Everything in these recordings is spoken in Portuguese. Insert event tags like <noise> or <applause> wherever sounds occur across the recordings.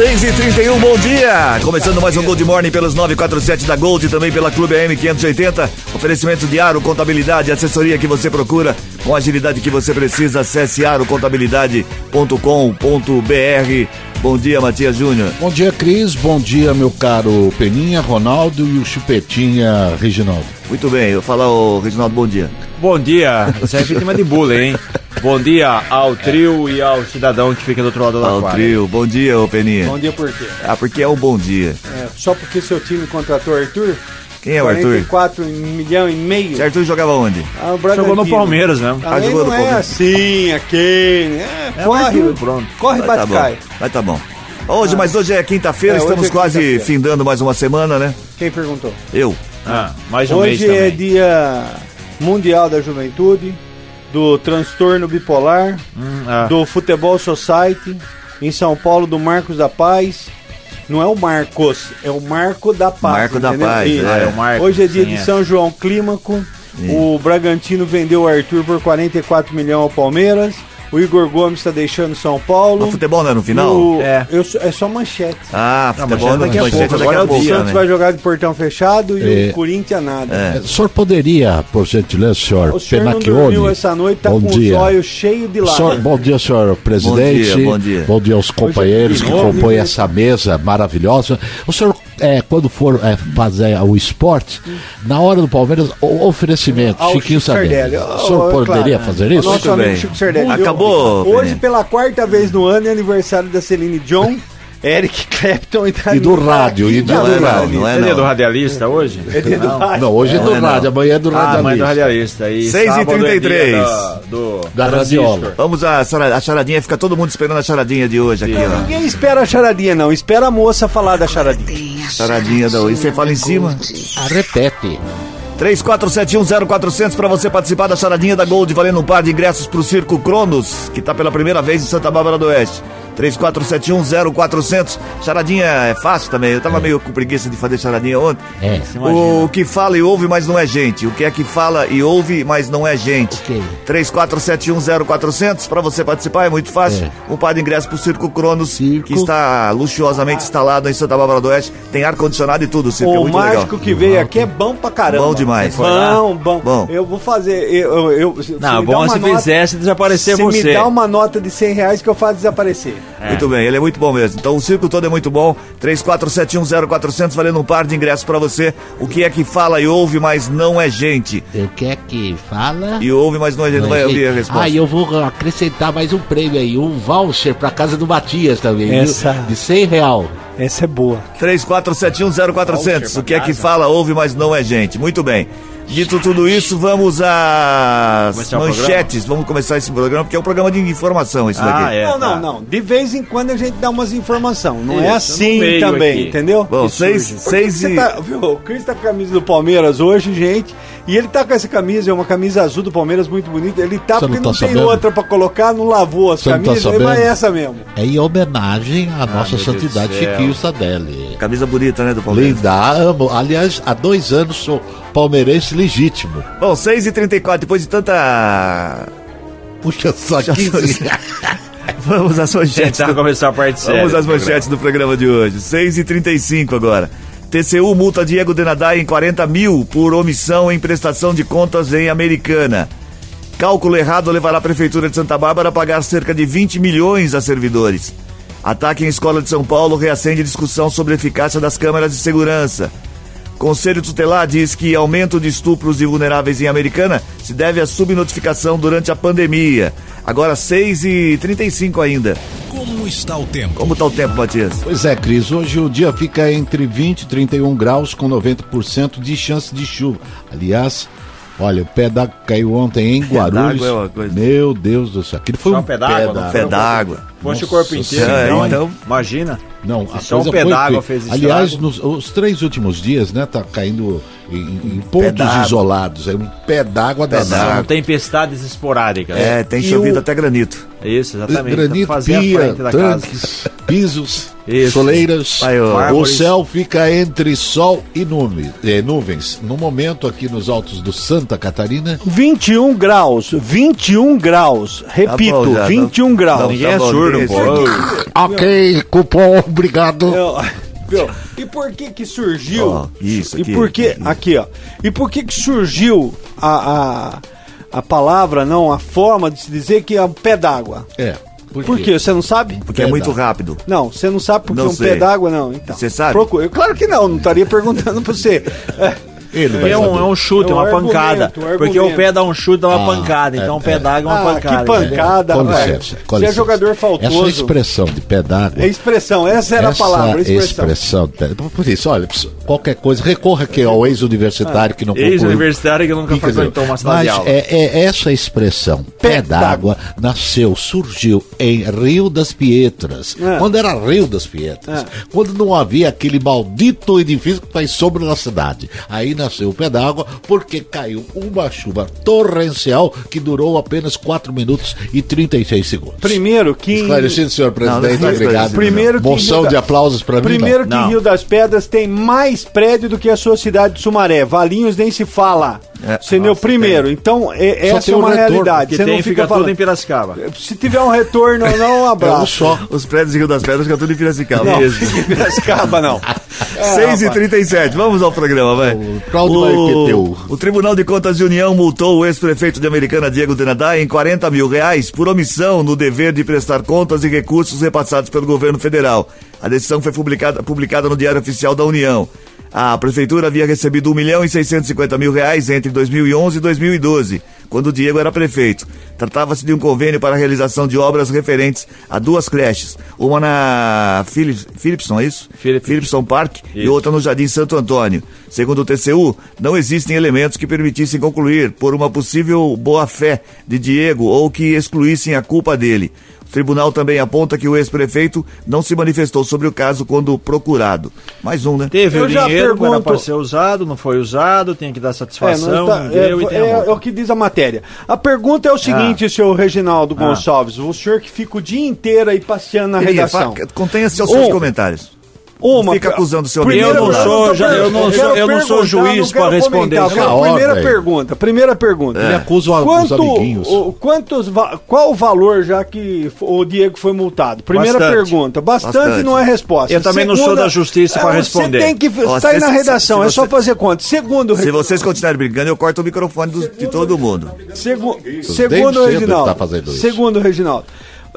Seis e trinta e um, bom dia! Começando mais um Gold Morning pelos 947 da Gold e também pela Clube AM 580. Oferecimento de Aro Contabilidade, assessoria que você procura com a agilidade que você precisa. Acesse arocontabilidade.com.br. Bom dia, Matias Júnior. Bom dia, Cris. Bom dia, meu caro Peninha, Ronaldo e o Chupetinha Reginaldo. Muito bem, eu falar o Reginaldo, bom dia. Bom dia, você é vítima de bullying, hein? <laughs> Bom dia ao trio e ao cidadão que fica do outro lado da Ao trio, bom dia, ô Peninha. Bom dia por quê? Ah, porque é um bom dia. É, só porque seu time contratou o Arthur? Quem é o Arthur? 44 milhão e meio. Esse Arthur jogava onde? Ah, o Jogou no. Palmeiras mesmo. Também jogou no não é Palmeiras. assim, aquele. É, É o corre, Arthur, pronto. corre e Vai tá bate bom. cai. Vai tá bom. Hoje, mas hoje é quinta-feira, É, hoje estamos é quase quinta-feira. findando mais uma semana, né? Quem perguntou? Eu. Ah, mais um mês Hoje também. é dia mundial da juventude, do transtorno bipolar, Hum, ah. do futebol society, em São Paulo, do Marcos da Paz. Não é o Marcos, é o Marco da Paz. Marco da entendeu? Paz, Isso. é. É o Marco, Hoje é dia sim, de é. São João Clímaco. O Bragantino vendeu o Arthur por 44 milhões ao Palmeiras. O Igor Gomes está deixando São Paulo. O futebol não é no final? O- É. eu só- é só manchete. Ah, Não, futebol mas daqui a manchete pouco. daqui Daqui a a o Santos né? vai jogar de portão fechado e É. o Corinthians nada. É. O senhor poderia, por gentileza, senhor O senhor não dormiu essa noite, tá bom com dia. os olhos cheios de Senhor- lágrimas. bom dia, senhor presidente. Bom dia, bom dia. aos companheiros que compõem essa mesa maravilhosa. O senhor, é, quando for é, fazer o esporte, na hora do Palmeiras, o oferecimento, Ao Chiquinho Chico Sardelli. Sardelli. O senhor Oh, poderia claro. fazer O isso? nosso amigo. Chico Sardelli. Acabou, Hoje, pela quarta vez no ano, é aniversário da Celine John, Eric Clapton e, E do rádio, e do Não é não, rádio. não é é do radialista hoje? <laughs> É dia do rádio. Não, hoje é do é rádio, amanhã é do Ah, mãe do radialista. radialista. E 6 e sábado é dia 33. da- do Da radiola. Vamos à chara- a charadinha, fica todo mundo esperando a charadinha de hoje aqui, ó. Ninguém espera a charadinha, não. Espera a moça falar da charadinha. Charadinha da hoje. Você fala em cima. Ah, repete. 34710400 para você participar da charadinha da Gold, valendo um par de ingressos pro Circo Cronos, que tá pela primeira vez em Santa Bárbara do Oeste. 34710400. Charadinha é fácil também. Eu tava meio com preguiça de fazer charadinha ontem. É. O que fala e ouve, mas não é gente. O que é que fala e ouve, mas não é gente. Ok. 34710400 para você participar, é muito fácil. Um par de ingressos pro Circo Cronos, Circo. que está luxuosamente instalado em Santa Bárbara do Oeste. Tem ar-condicionado e tudo, o circo é O muito legal. mágico que veio aqui é bom pra caramba. Bom demais. Bom, bom. Bom. Eu vou fazer. Eu, eu, eu- se Não, bom é se nota- fizesse desaparecer se você. me dá uma nota de 100 reais que eu faço desaparecer. Muito bem, ele é muito bom mesmo. Então o circo todo é muito bom. 34710400 valendo um par de ingressos para você. O que é que fala e ouve, mas não é gente. O que é que fala? E ouve, mas não é gente. Não vai ouvir a resposta. Ah, e eu vou acrescentar mais um prêmio aí, um voucher pra casa do Matias também, viu? Essa- de 100 real. Essa é boa. 34710400. O que é que fala, ouve, mas não é gente. Muito bem. Dito tudo isso, vamos às manchetes. Vamos começar esse programa, porque é um programa de informação isso Ah, daqui. é. não, tá. não, não. De vez em quando a gente dá umas informações. Não é Isso, assim no meio também, aqui. entendeu? Bom, Que seis, seis e... tá, viu, o Cris tá com a camisa do Palmeiras hoje, gente. E ele tá com essa camisa, é uma camisa azul do Palmeiras muito bonita. Ele tá Você porque não não, tá tem sabendo? outra pra colocar, não lavou as Você não tá camisas, aí vai sabendo? essa mesmo. É em homenagem à nossa meu Deus santidade. Chiquinho Sadelli. Camisa bonita, né, do Palmeiras. Linda, amo. Aliás, há dois anos sou palmeirense legítimo. Bom, 6h34, depois de tanta... Puxa só 15. Vamos às manchetes. Tentar do- começar a parte séria. Vamos às manchetes do programa de hoje. 6h35 agora. TCU multa Diego Denadai em 40 mil por omissão em prestação de contas em Americana. Cálculo errado levará a Prefeitura de Santa Bárbara a pagar cerca de 20 milhões a servidores. Ataque em escola de São Paulo reacende discussão sobre a eficácia das câmeras de segurança. Conselho Tutelar diz que aumento de estupros de vulneráveis em Americana se deve à subnotificação durante a pandemia. Agora 6h35 ainda. Como está o tempo? Como tá o tempo, Matias? Pois é, Cris, hoje o dia fica entre 20 e 31 graus com 90% de chance de chuva. Aliás, olha, o pé d'água caiu ontem em Guarulhos. d'água é uma coisa. Meu Deus do céu, aquilo foi Só um pé d'água. Pé d'água. Fosse o corpo inteiro, Senhora, então, então- imagina. Não, Se só um pé foi d'água feia. fez isso. Aliás, nos, os três últimos dias, né, tá caindo em, em pontos isolados. É um pé d'água danado. São tempestades esporádicas. É, tem E chovido o- até granito. Isso, exatamente. Granito, a pia, frente da casa. tanques, <laughs> pisos, Isso. soleiras. Aí, ó. o céu fica entre sol e nume- eh, nuvens. No momento, aqui nos altos do Santa Catarina, 21 graus, 21 graus. Repito, Tá bom já, 21 não- graus. não, Ninguém tá é bom, surdo, ok, cupom, obrigado. Eu- meu, e por que que surgiu? Ó, isso E aqui, por que aqui. aqui, ó. E por que que surgiu a, a, a palavra, não, a forma de se dizer que é um pé d'água? É, por, Por quê? Você não sabe? Porque é muito rápido. Não, você não sabe porque Não é um sei. pé d'água, não. Então. Você sabe? Procura. Claro que não, não estaria perguntando pra você. É, <laughs> Ele É um, é um chute, É um uma argumento, pancada. porque o pé dá um chute, dá uma Ah, pancada. Então é, o pé é. d'água é uma ah, pancada. que pancada, licença, com Você é jogador faltoso. Essa expressão de pé d'água. É expressão, essa era a palavra, expressão. expressão. Por isso, olha, qualquer coisa, recorra aqui ao ex-universitário que não concluiu. Ex-universitário que nunca frequentou uma sala de Mas aula. é, é essa expressão, pé d'água, nasceu, surgiu em Rio das Pietras. É. Quando era Rio das Pietras. É. Quando não havia aquele maldito edifício que faz sombra na cidade. Aí nasceu o pé d'água porque caiu uma chuva torrencial que durou apenas 4 minutos e 36 segundos. Primeiro que. Esclarecido, senhor Não, não presidente, está obrigado. Primeiro que Moção da- de aplausos para mim. Primeiro não. que Não. Rio das Pedras tem mais prédio do que a sua cidade de Sumaré. Valinhos nem se fala. É, Entendeu? nossa, Primeiro. Então, é- essa tem é um uma retorno, realidade. Você tem não fica fica tudo em falando. Piracicaba. Se tiver um retorno, não, um <laughs> É um abraço. só. Os prédios de Rio das Pedras ficam tudo em Piracicaba. Não, Isso. fica <laughs> em Piracicaba, não. <laughs> 6 e 37 vamos ao programa, vai. Claudio Marqueteu. o Tribunal de Contas de União multou o ex-prefeito de Americana, Diego Denadai, em 40 mil reais por omissão no dever de prestar contas e recursos repassados pelo governo federal. A decisão foi publicada, publicada no Diário Oficial da União. A prefeitura havia recebido 1 milhão e 650 mil reais entre 2011 e 2012, quando o Diego era prefeito. Tratava-se de um convênio para a realização de obras referentes a duas creches, uma na Philips, Philipson, é isso? Philipson. Philipson Park e Isso. outra no Jardim Santo Antônio. Segundo o TCU, não existem elementos que permitissem concluir por uma possível boa-fé de Diego ou que excluíssem a culpa dele. O tribunal também aponta que o ex-prefeito não se manifestou sobre o caso quando procurado. Mais um, né? Teve Eu o já dinheiro, era pergunto- para ser usado, não foi usado, tem que dar É, satisfação, não tá- é, e é- é o que diz a matéria. A pergunta é o seguinte, senhor Reginaldo Gonçalves. O senhor que fica o dia inteiro aí passeando na Queria, redação. fa- Contenha-se aos seus Um. comentários. Uma, Fica acusando o seu Primeira amigo. Eu não sou- já- eu não sou- eu não sou juiz para responder hora, Primeira aí. pergunta, primeira pergunta. Ele acusa os Quanto, amiguinhos. o- quantos, qual o valor já que o Diego foi multado? Primeira Bastante. pergunta. Bastante, Bastante. não é resposta. Eu também não sou da justiça pra é, responder. Você tem que Ó, se- na se- redação, se é só fazer conta. Segundo, Se vocês continuarem brigando, eu corto o microfone dos- de todo mundo. Segu segundo o cedo Reginaldo. tá. Segundo Reginaldo.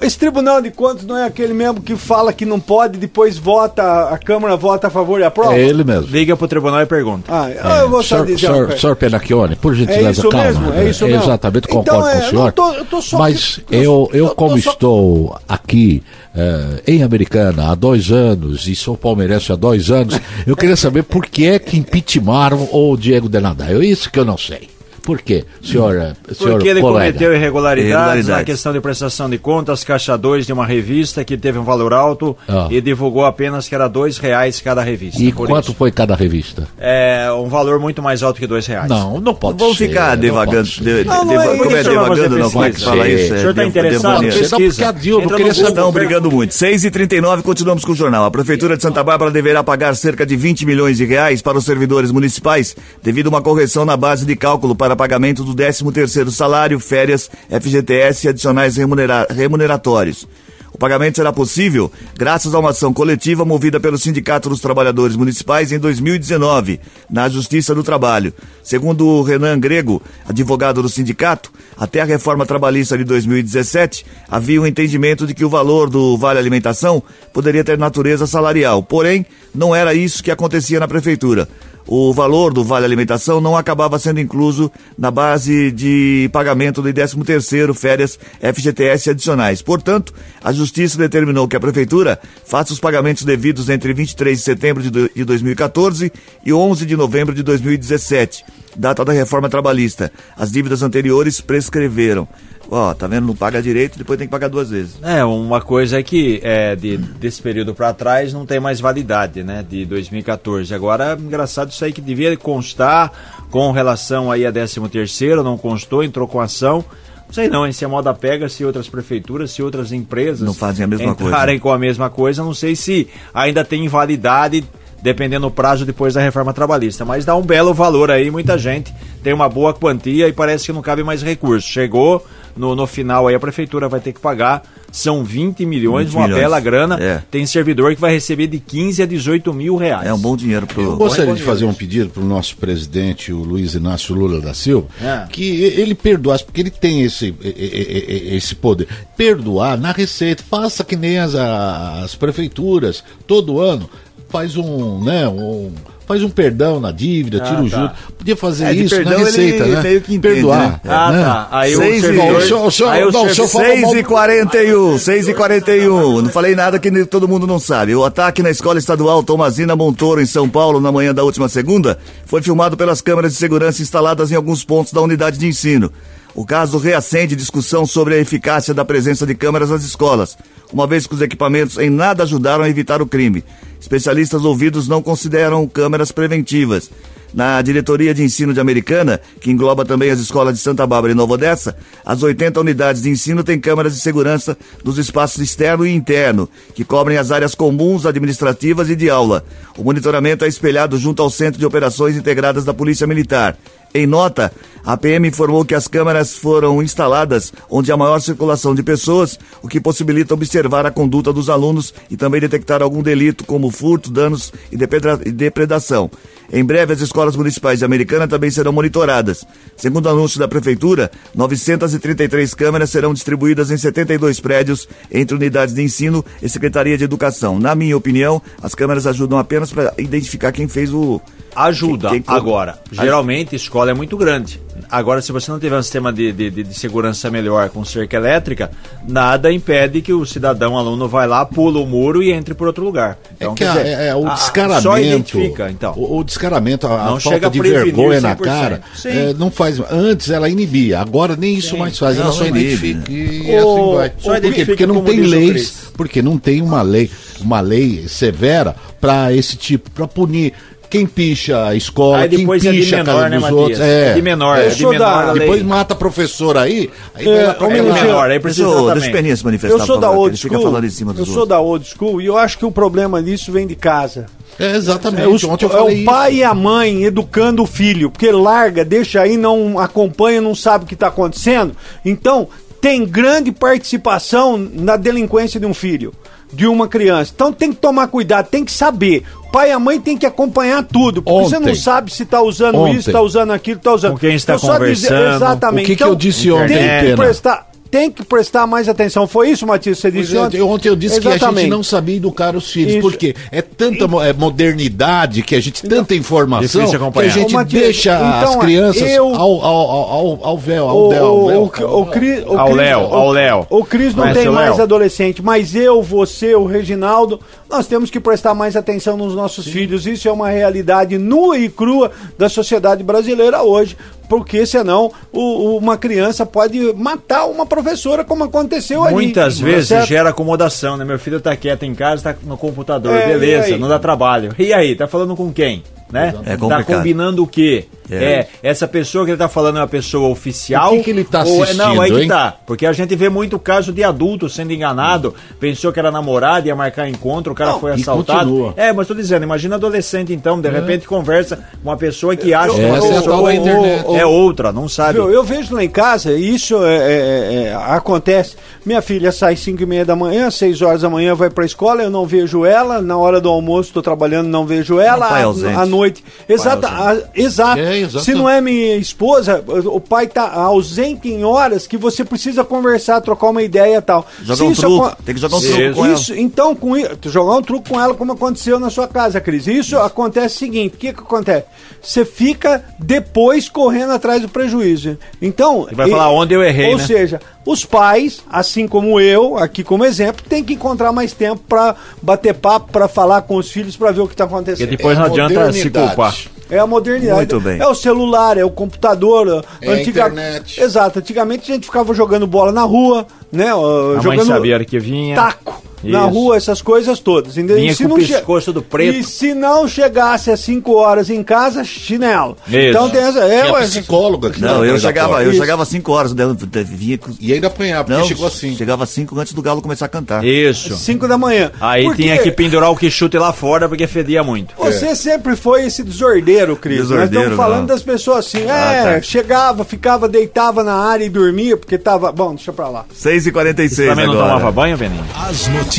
Esse Tribunal de Contas não é aquele mesmo que fala que não pode, depois vota, a Câmara vota a favor e aprova? É ele mesmo. Liga pro tribunal e pergunta. Ah, eu vou só Senhor, dizer senhor, Penacchione, por gentileza, É isso calma. mesmo? É isso mesmo? Exatamente, Então, concordo é, com o senhor. não tô- eu tô só- mas eu- eu, tô como só- estou aqui eh, em Americana há dois anos e sou palmeirense há dois anos, eu queria saber por que é que impeachmentaram o Diego Denadai. É isso que eu não sei. Por quê, senhor, eh, senhor Porque ele colega? cometeu irregularidades, Irregularidades. na questão de prestação de contas, caixa 2 de uma revista que teve um valor alto Ah. e divulgou apenas que era dois reais cada revista. E Por quanto isso. foi cada revista? É um valor muito mais alto que dois reais. Não, não pode Vamos ser. ficar não devagando. de- Não, não é como é isso, devagando, não? Como é que fala isso? O É senhor tá dev- interessado? Pesquisa. Não, porque a Dilma queria saber- Estão brigando muito. 6 e 39 continuamos com o jornal. A Prefeitura de Santa Bárbara deverá pagar cerca de 20 milhões de reais para os servidores municipais devido a uma correção na base de cálculo para pagamento do 13º salário, férias, FGTS e adicionais remunera- remuneratórios. O pagamento será possível graças a uma ação coletiva movida pelo Sindicato dos Trabalhadores Municipais em 2019, na Justiça do Trabalho. Segundo o Renan Grego, advogado do sindicato, até a reforma trabalhista de 2017, havia um entendimento de que o valor do Vale Alimentação poderia ter natureza salarial. Porém, não era isso que acontecia na prefeitura o valor do Vale Alimentação não acabava sendo incluso na base de pagamento de 13º, férias, FGTS adicionais. Portanto, a Justiça determinou que a Prefeitura faça os pagamentos devidos entre 23 de setembro do- de 2014 e 11 de novembro de 2017, data da reforma trabalhista. As dívidas anteriores prescreveram. Ó, tá vendo? Não paga direito, depois tem que pagar duas vezes. É, uma coisa é que é, de, desse período para trás não tem mais validade, né? De 2014. Agora, engraçado isso aí que devia constar com relação aí a 13 terceiro, não constou, entrou com ação. Não sei não, hein, se a moda pega, se outras prefeituras, se outras empresas Não fazem a mesma entrarem coisa. com a mesma coisa, não sei se ainda tem validade dependendo do prazo depois da reforma trabalhista. Mas dá um belo valor aí, muita gente tem uma boa quantia e parece que não cabe mais recurso. Chegou no, no final aí a prefeitura vai ter que pagar, são 20 milhões, 20 uma milhões. bela grana. É. Tem servidor que vai receber de 15 a 18 mil reais. É um bom dinheiro Eu pro. gostaria de fazer um pedido para o nosso presidente, o Luiz Inácio Lula da Silva, É. que ele perdoasse, porque ele tem esse, esse poder. Perdoar na receita, faça que nem as, as prefeituras, todo ano, faz um, né, um. Faz um perdão na dívida, tira o tá. juro. Podia fazer É, isso na perdão ele receita, né? meio que entende, Perdoar. né? Ah, né? tá. Aí Seis o e- servidor... Senhor- o senhor- aí o não, o servidor- senhor fala 6 mal- e 41, 6 e 41. Não falei nada que todo mundo não sabe. O ataque na escola estadual Tomazina Montoro, em São Paulo, na manhã da última segunda, foi filmado pelas câmeras de segurança instaladas em alguns pontos da unidade de ensino. O caso reacende discussão sobre a eficácia da presença de câmeras nas escolas, uma vez que os equipamentos em nada ajudaram a evitar o crime. Especialistas ouvidos não consideram câmeras preventivas. Na diretoria de ensino de Americana, que engloba também as escolas de Santa Bárbara e Nova Odessa, as 80 unidades de ensino têm câmeras de segurança dos espaços externo e interno, que cobrem as áreas comuns, administrativas e de aula. O monitoramento é espelhado junto ao Centro de Operações Integradas da Polícia Militar. Em nota, a PM informou que as câmeras foram instaladas onde há maior circulação de pessoas, o que possibilita observar a conduta dos alunos e também detectar algum delito, como furto, danos e e depredação. Em breve, as escolas municipais de Americana também serão monitoradas. Segundo o anúncio da Prefeitura, 933 câmeras serão distribuídas em 72 prédios entre unidades de ensino e Secretaria de Educação. Na minha opinião, as câmeras ajudam apenas para identificar quem fez o. Ajuda. Quem- quem- Agora, geralmente escola é muito grande. Agora, se você não tiver um sistema de, de, de- de segurança melhor com cerca elétrica, nada impede que o cidadão aluno vai lá, pula o muro e entre por outro lugar. É Então, que quer a- dizer, é, é o a- a- descaramento. Só identifica, então. O, o descaramento, a, a Não falta chega a de prevenir vergonha na 100%. cara, Sim. é, não faz. Antes ela inibia, agora nem isso mais faz. ela Não, só não inibe. identifica e Ô, assim vai. só Por quê? Porque não tem leis, porque não tem uma lei, uma lei severa para esse tipo, para punir. Quem picha a escola, Aí quem depois é de picha a menor, casa né, dos Matias? outros. É de menor, Eu é de sou menor da- a. Depois mata a professora aí, aí vai É, lá pra É de menor, aí precisa Deixa, o- Peninha se manifestar. Eu sou da old school. falando em cima dos Eu sou outros. da old school e eu acho que o problema disso vem de casa. É, exatamente. É, os- Ontem eu é o isso. pai e a mãe educando o filho, porque larga, deixa aí, não acompanha, não sabe o que está acontecendo. Então, tem grande participação na delinquência de um filho, de uma criança. Então tem que tomar cuidado, tem que saber. O pai e a mãe tem que acompanhar tudo, porque você não Ontem. sabe se está usando Ontem. isso, está usando aquilo, está usando. Com quem está Então, só dizer- conversando. exatamente. O que que Então, eu disse ontem, Tem que prestar. Tem que prestar mais atenção. Foi isso, Matias, você disse Pois é, ontem? Ontem eu disse que a Exatamente. gente não sabia educar os filhos, Isso. porque é tanta mo- é, modernidade, que a gente tanta informação, que a gente Matias, deixa as então, crianças eu- ao, ao, ao, ao, ao véu, ao O, véu, ao Léo, o- ao Léo. O Cris não tem mais Léo? adolescente, mas eu, você, o Reginaldo, nós temos que prestar mais atenção nos nossos filhos. Isso é uma realidade nua e crua da sociedade brasileira hoje. Porque senão o- uma criança pode matar uma professora, como aconteceu ali. Muitas Tá vezes certo? gera acomodação, né? Meu filho tá quieto em casa, tá no computador, É, beleza, não dá trabalho. E aí, tá falando com quem? Né? É tá complicado. combinando o quê? É. É. essa pessoa que ele tá falando é uma pessoa oficial? O que que ele tá ou é- Não, aí assistindo, que hein? tá. Porque a gente vê muito caso de adulto sendo enganado, pensou que era namorado, ia marcar encontro, o cara Não, foi assaltado. continua. É, mas tô dizendo, imagina adolescente então, de repente conversa com uma pessoa que acha que Essa é a pessoa tal da internet. é outra, não sabe. Viu, eu vejo lá em casa, e isso é, é, é, acontece. Minha filha sai 5 e meia da manhã, 6 horas da manhã vai pra escola, eu não vejo ela. Na hora do almoço, estou trabalhando, não vejo ela. Um pai À- ausente. À noite. Exata, a- exato. É, exato. Se não é minha esposa, o pai tá ausente em horas que você precisa conversar, trocar uma ideia e tal. Jogar Se um isso truco, acon- tem que jogar um Isso. truco com ela. isso, então, com jogar um truque com ela, como aconteceu na sua casa, Cris. Isso acontece o seguinte: o que, que acontece? Você fica depois correndo atrás do prejuízo. Então. E vai falar onde eu errei, Ou né? seja, os pais, assim como eu, aqui como exemplo, tem que encontrar mais tempo para bater papo, para falar com os filhos, para ver o que está acontecendo. depois É não adianta se culpar. É a modernidade. Muito bem. É o celular, é o computador. É a Antiga- internet. Exato. Antigamente a gente ficava jogando bola na rua, né? A mãe jogando sabia a hora que vinha. taco na Isso. rua, essas coisas todas. entendeu? Vinha E se com o não che- pescoço do preto. E se não chegasse às 5 horas em casa, chinelo. Isso. Então tem essa. É, Tinha ué, psicólogo aqui Não, na eu chegava, eu chegava às 5 horas, né, vinha E ainda apanhava, porque Não, chegou assim. chegava às 5 antes do Galo começar a cantar. Isso. 5 da manhã. Aí Porque tinha que pendurar o quixute lá fora porque fedia muito. Você sempre foi esse desordeiro, Cris. Nós Desordeiro, estamos falando não. das pessoas assim. Ah, é, tá. chegava, ficava, deitava na área e dormia porque tava. Bom, deixa pra lá. 6 e 46 Também não tomava banho, Beninho? As notícias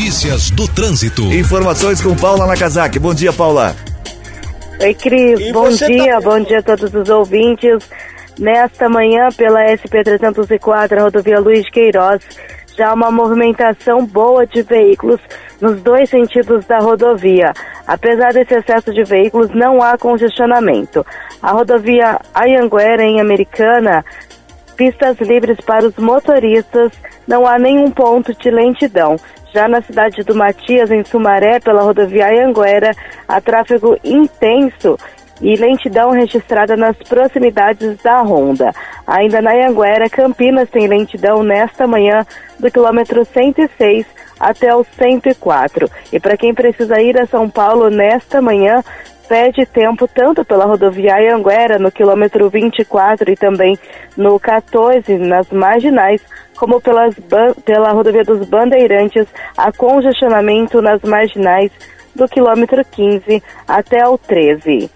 do trânsito. Informações com Paula Nakazaki. Bom dia, Paula. Oi, Cris. E Bom dia, tá- bom dia a todos os ouvintes. Nesta manhã, pela SP-304, rodovia Luiz de Queiroz, já há uma movimentação boa de veículos nos dois sentidos da rodovia. Apesar desse excesso de veículos, não há congestionamento. A rodovia Ayanguera, em Americana, pistas livres para os motoristas, não há nenhum ponto de lentidão. Já na cidade do Matias, em Sumaré, pela rodovia Anhanguera, há tráfego intenso e lentidão registrada nas proximidades da Honda. Ainda na Anhanguera, Campinas tem lentidão nesta manhã do quilômetro 106 até o 104. E para quem precisa ir a São Paulo nesta manhã, perde tempo tanto pela rodovia Anhanguera, no quilômetro 24 e também no 14, nas marginais, como pelas pela rodovia dos Bandeirantes, há congestionamento nas marginais do quilômetro 15 até o 13.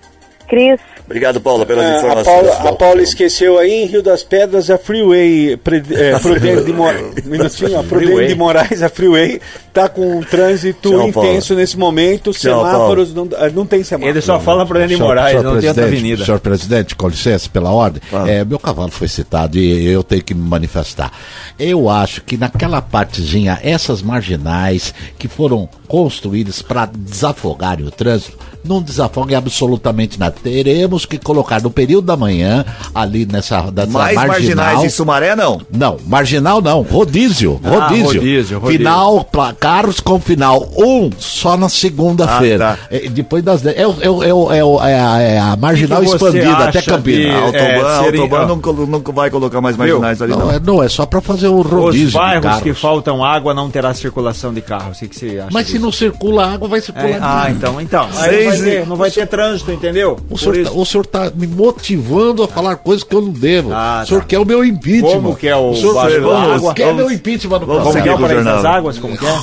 Cris, Obrigado, Paula, pelas É, a, informações. Paula, a Paula esqueceu aí em Rio das Pedras a Freeway Pre- <laughs> é, Prudente de Moraes. Minutinho, a <laughs> Prudente Freeway. de Moraes, a Freeway, tá com um trânsito Tchau, Paula. intenso nesse momento. Tchau, semáforos não, ah, não tem semáforo. Ele só fala Dani Senhor- Moraes, senhor não tem outra presidente, avenida. Senhor presidente, com licença, pela ordem, Fala. é, meu cavalo foi citado e eu tenho que me manifestar. Eu acho que naquela partezinha, essas marginais que foram construídas para desafogarem o trânsito, não desafoguem absolutamente nada. Teremos que colocar no período da manhã, ali nessa, nessa Mais marginal. marginais em Sumaré, não. Não, marginal não, rodízio, Ah, rodízio. rodízio, rodízio. Final, pla- carros com final um só na segunda-feira. Ah, tá. É, depois das 10. É, é, é, é, é a, é a marginal Que que você expandida até Campinas. de- É, a seria- Autoban não, colo- não vai colocar mais marginais ali, Não, não. é, não, é só pra fazer o rodízio. Os bairros carros. que faltam água não terá circulação de carros. O que, que você acha Mas se disso? não circula água, vai circular. É, ah, então, então. Seis não vai ter trânsito, entendeu? O senhor, tá, o senhor tá me motivando a falar coisas que eu não devo. Ah, o senhor tá. quer o meu impeachment. Como que é o senhor vamos- água? quer Vamos- meu impeachment no vamos é o seguir o das águas? Como que é?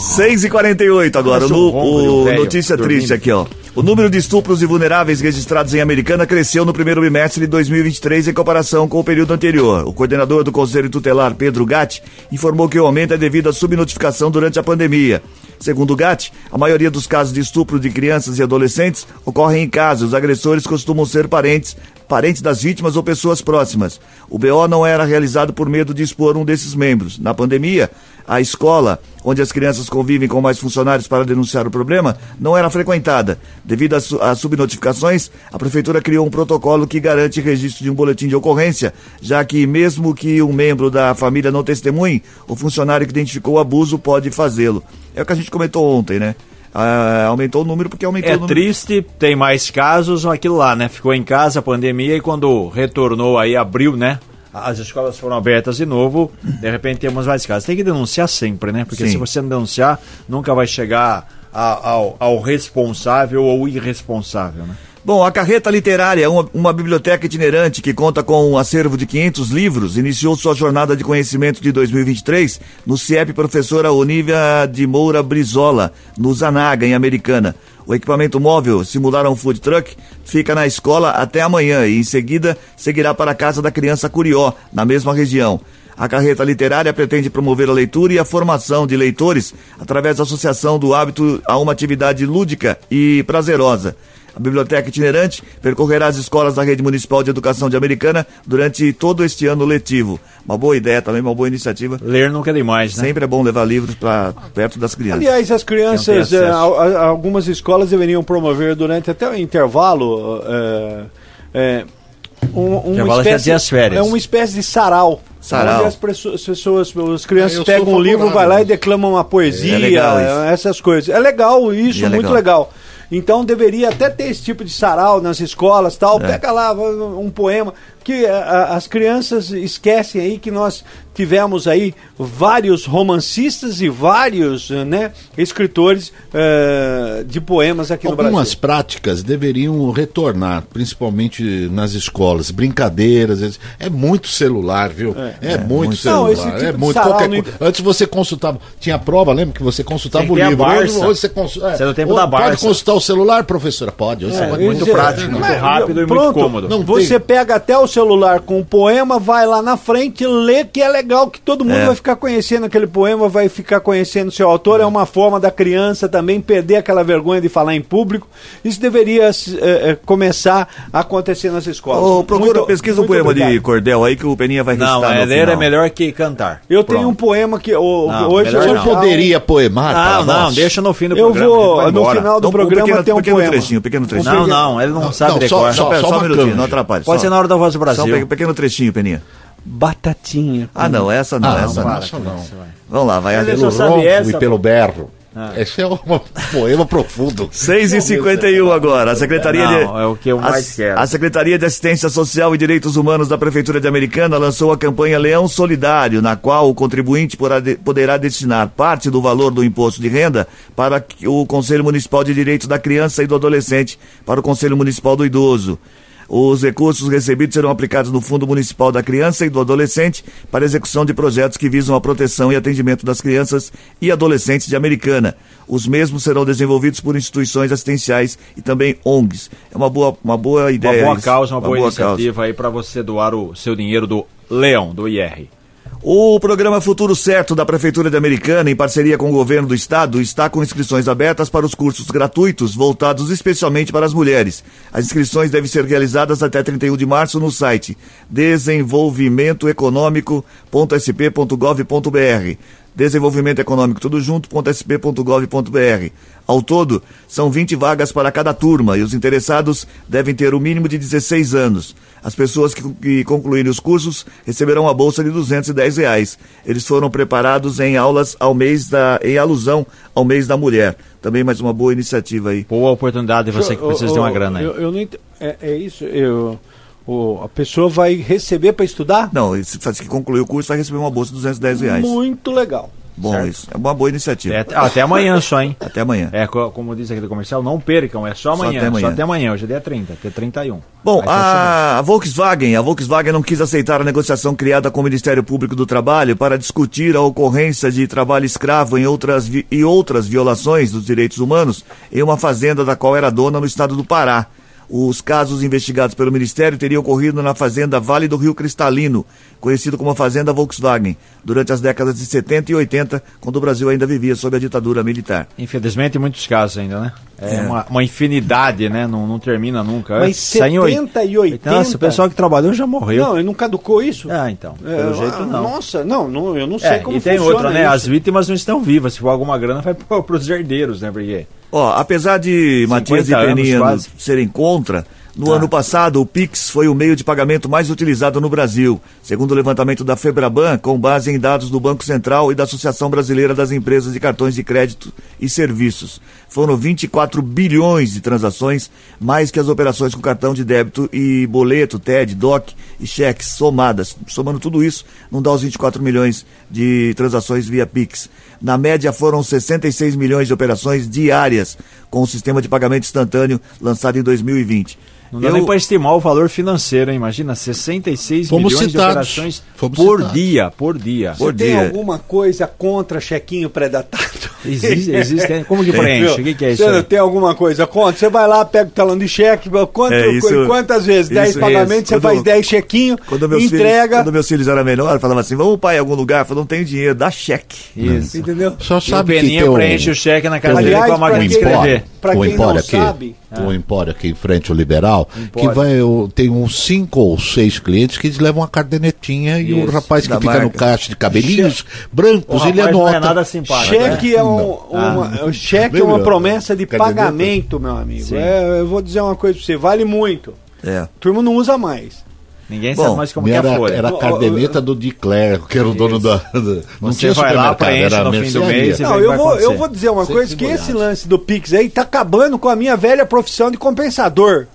6 e 48 agora, no, o, velho notícia dormindo. triste aqui, ó. O número de estupros de vulneráveis registrados em Americana cresceu no primeiro bimestre de 2023 em comparação com o período anterior. O coordenador do Conselho Tutelar, Pedro Gatti, informou que o aumento é devido à subnotificação durante a pandemia. Segundo Gatti, a maioria dos casos de estupro de crianças e adolescentes ocorrem em casa. Os agressores costumam ser parentes, parentes das vítimas ou pessoas próximas. O BO não era realizado por medo de expor um desses membros. Na pandemia, a escola, onde as crianças convivem com mais funcionários para denunciar o problema, não era frequentada. Devido às su- subnotificações, a prefeitura criou um protocolo que garante registro de um boletim de ocorrência, já que mesmo que um membro da família não testemunhe, o funcionário que identificou o abuso pode fazê-lo. É o que a gente comentou ontem, né? Ah, aumentou o número porque aumentou É o número. triste, tem mais casos, aquilo lá, né? Ficou em casa a pandemia e quando retornou aí, abriu, né? As escolas foram abertas de novo, de repente temos mais casos. Tem que denunciar sempre, né? Porque Sim. se você não denunciar, nunca vai chegar a- ao, ao responsável ou irresponsável, né? Bom, a Carreta Literária, uma, uma biblioteca itinerante que conta com um acervo de 500 livros, iniciou sua jornada de conhecimento de 2023 no CIEP Professora Onívia de Moura Brizola, no Zanaga, em Americana. O equipamento móvel, simular um food truck, fica na escola até amanhã e, em seguida, seguirá para a Casa da Criança Curió, na mesma região. A carreta literária pretende promover a leitura e a formação de leitores através da associação do hábito a uma atividade lúdica e prazerosa. A biblioteca itinerante percorrerá as escolas da Rede Municipal de Educação de Americana durante todo este ano letivo. Uma boa ideia também, uma boa iniciativa. Ler nunca é demais, né? Sempre é bom levar livros para perto das crianças. Aliás, as crianças, eh, a- a- algumas escolas deveriam promover durante até o intervalo eh, eh, um, Intervalo quer espécie, as férias. É uma espécie de sarau. Sarau. Onde as pessoas, as crianças Ah, eu pegam um livro, vai lá e declamam uma poesia, É essas coisas. É legal isso, é muito legal. legal. Então deveria até ter esse tipo de sarau nas escolas tal. Pega lá um poema. Que a- a- as crianças esquecem aí que nós tivemos aí vários romancistas e vários eh, né, escritores eh, de poemas aqui no Algumas Brasil. práticas deveriam retornar, principalmente nas escolas, brincadeiras. É muito celular, viu? É, muito Não, celular. esse tipo é muito qualquer não- coisa. Antes você consultava, tinha prova, lembra que você consultava o livro. Hoje, você consulta. É do tempo da Pode Barça. consultar o celular, professora? Pode. Hoje você pode muito Esse- prático, muito rápido e muito pronto, cômodo. Não você tem- pega até o celular com um poema, vai lá na frente, lê que é legal, que todo mundo É. vai ficar conhecendo aquele poema, vai ficar conhecendo seu autor. É uma forma da criança também perder aquela vergonha de falar em público. Isso deveria eh, começar a acontecer nas escolas. Ô, procura, Muito- pesquisa um poema de obrigado. cordel aí que o Peninha vai recitar Não, é, no ler é melhor que cantar. Eu tenho Pronto. um poema que o- Não, hoje eu Eu não. poderia poemar para Não, não, nós? deixa no fim do Eu programa. vou, ele vai no embora. final do Não, um programa pequeno- tem um pequeno poema. trechinho, pequeno trechinho. Não, não, ele não, sabe não, só- decorar. só- Pera, só um minutinho, não atrapalhe. Pode só, ser na hora da voz do Só Brasil. um pe- pequeno trechinho, Peninha. Batatinha. Ah, não, essa não, Ah, essa não, não. essa não. Vamos lá, vai. Pelo ronco essa, e pelo pô. berro. Esse é um poema profundo. <laughs> 6 e 51 agora. A Secretaria Não, de... é o que eu a- mais quero. A Secretaria de Assistência Social e Direitos Humanos da Prefeitura de Americana lançou a campanha Leão Solidário, na qual o contribuinte poderá destinar parte do valor do imposto de renda para o Conselho Municipal de Direitos da Criança e do Adolescente, para o Conselho Municipal do Idoso. Os recursos recebidos serão aplicados no Fundo Municipal da Criança e do Adolescente para execução de projetos que visam a proteção e atendimento das crianças e adolescentes de Americana. Os mesmos serão desenvolvidos por instituições assistenciais e também ONGs. É uma boa, uma boa Uma ideia. boa isso. causa, uma, boa, causa. iniciativa aí para você doar o seu dinheiro do Leão, do IR. O programa Futuro Certo da Prefeitura de Americana, em parceria com o governo do estado, está com inscrições abertas para os cursos gratuitos voltados especialmente para as mulheres. As inscrições devem ser realizadas até 31 de março no site desenvolvimentoeconômico.sp.gov.br. Desenvolvimento Econômico tudo junto.sp.gov.br. Ao todo, são 20 vagas para cada turma e os interessados devem ter o mínimo de 16 anos. As pessoas que, que concluírem os cursos receberão a bolsa de 210 reais. Eles foram preparados em aulas ao mês da, em alusão ao mês da mulher. Também mais uma boa iniciativa aí. Boa oportunidade você que precisa de uma grana aí. Eu, eu não ent- é, é isso. Eu, o- a pessoa vai receber para estudar? Não, se concluir o curso vai receber uma bolsa de 210 reais. Muito legal. Bom, isso é uma boa iniciativa. É, até, até amanhã só, hein? <laughs> Até amanhã. É, co- como diz aquele comercial, não percam, é só Só amanhã. até amanhã. Só até amanhã, hoje é dia 30, até 31. Bom, a, a Volkswagen, a Volkswagen não quis aceitar a negociação criada com o Ministério Público do Trabalho para discutir a ocorrência de trabalho escravo em outras vi- e outras violações dos direitos humanos em uma fazenda da qual era dona no estado do Pará. Os casos investigados pelo Ministério teriam ocorrido na fazenda Vale do Rio Cristalino, conhecido como a Fazenda Volkswagen, durante as décadas de 70 e 80, quando o Brasil ainda vivia sob a ditadura militar. Infelizmente, em muitos casos ainda, né? É, Uma, uma infinidade, né? Não, não termina nunca. Mas Sai em oi- 70 e 80? Nossa, o pessoal que trabalhou já morreu. Não, ele não caducou isso? Ah, então. É, Pelo jeito, ah, não. Nossa, não, não, eu não sei É, como e tem funciona outra, né? isso. As vítimas não estão vivas. Se for alguma grana, vai <laughs> para os herdeiros, né? Porque Ó, apesar de 50 Matias e Peninha serem contra, no Ah. ano passado o Pix foi o meio de pagamento mais utilizado no Brasil, segundo o levantamento da Febraban, com base em dados do Banco Central e da Associação Brasileira das Empresas de Cartões de Crédito e Serviços. Foram 24 bilhões de transações, mais que as operações com cartão de débito e boleto, TED, DOC e cheques somadas. Somando tudo isso, não dá os 24 milhões de transações via Pix. Na média, foram 66 milhões de operações diárias com o sistema de pagamento instantâneo lançado em 2020. não dá Eu- nem para estimar o valor financeiro, hein? Imagina, 66 Fomos milhões citados. de operações Fomos por citados. dia, por dia. Por Tem dia. alguma coisa contra chequinho pré-datado? Existe, existe. <laughs> Como que Tem. preenche? O que, que é isso? Você aí? tem alguma coisa contra? Você vai lá, pega o talão de cheque, quanto, É, isso- quantas vezes? 10 isso- pagamentos, você quando- faz 10 chequinhos, Quando meus, entrega. filhos, quando meus filhos eram menores, falavam assim: vamos pai em algum lugar? Eu falei, não tenho dinheiro, dá cheque. Isso. Entendeu? Só E o sabe que Peninha um- preenche o cheque na casa dele com a pra máquina de quem- escrever. Pra o quem não aqui, sabe, o Empório aqui em frente ao Liberal, que Empório. vai, o- tem uns cinco ou seis clientes que eles levam uma cardenetinha e o rapaz que fica no marca. caixa de cabelinhos O brancos, ele rapaz não anota. é nada simpático. cheque né? é, um- uma, o <laughs> cheque é uma promessa de Caderneta? pagamento, meu amigo. É, eu vou dizer uma coisa pra você, vale muito. É. A turma não usa mais. Ninguém Bom, sabe mais como que é era, a folha. era a caderneta do de Clerc, que era o dono da. da- não Você tinha vai lá, preenche era no fim do mês Não, eu vou, eu vou dizer uma Sempre coisa, que esse lance do Pix aí tá acabando com a minha velha profissão de compensador.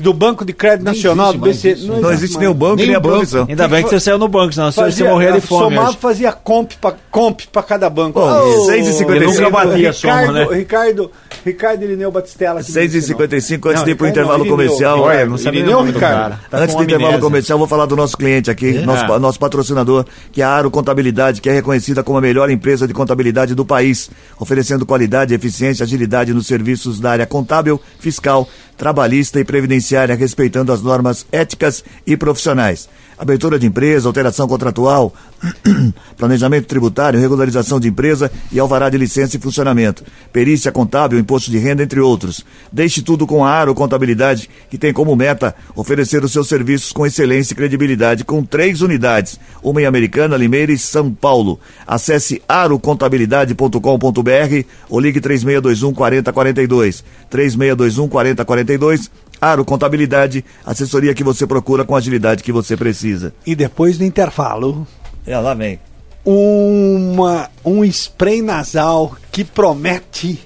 Do Banco de Crédito Nem Nacional, do existe BC. isso. Não existe nem o banco Nem nem, a banco. profissão. Ainda bem que você saiu no banco, senão você Fazia, morrer de fome. somava, hoje. fazia comp pra, comp pra cada banco. Bom, Ô, 6,55. Eu nunca bati a soma, né? Ricardo, Ricardo Irineu Batistella. aqui no 6h55, antes de ir pro Ricardo intervalo Irineu. comercial. Olha, não sabia Irineu, o nome do Ricardo? cara. Tá Antes do intervalo amnésia. comercial, vou falar do nosso cliente aqui, nosso, Ah. nosso patrocinador, que é a Aro Contabilidade, que é reconhecida como a melhor empresa de contabilidade do país, oferecendo qualidade, eficiência e agilidade nos serviços da área contábil, fiscal, trabalhista e previdenciária, respeitando as normas éticas e profissionais. Abertura de empresa, alteração contratual, <clears throat> planejamento tributário, regularização de empresa e alvará de licença e funcionamento, perícia contábil, imposto de renda, entre outros. Deixe tudo com a Aro Contabilidade, que tem como meta oferecer os seus serviços com excelência e credibilidade, com três unidades, uma em Americana, Limeira e São Paulo. Acesse arocontabilidade.com.br ou ligue 3621 4042. 3621 4042. Aro Contabilidade, assessoria que você procura com a agilidade que você precisa. E depois do intervalo, É, lá vem. uma, um spray nasal que promete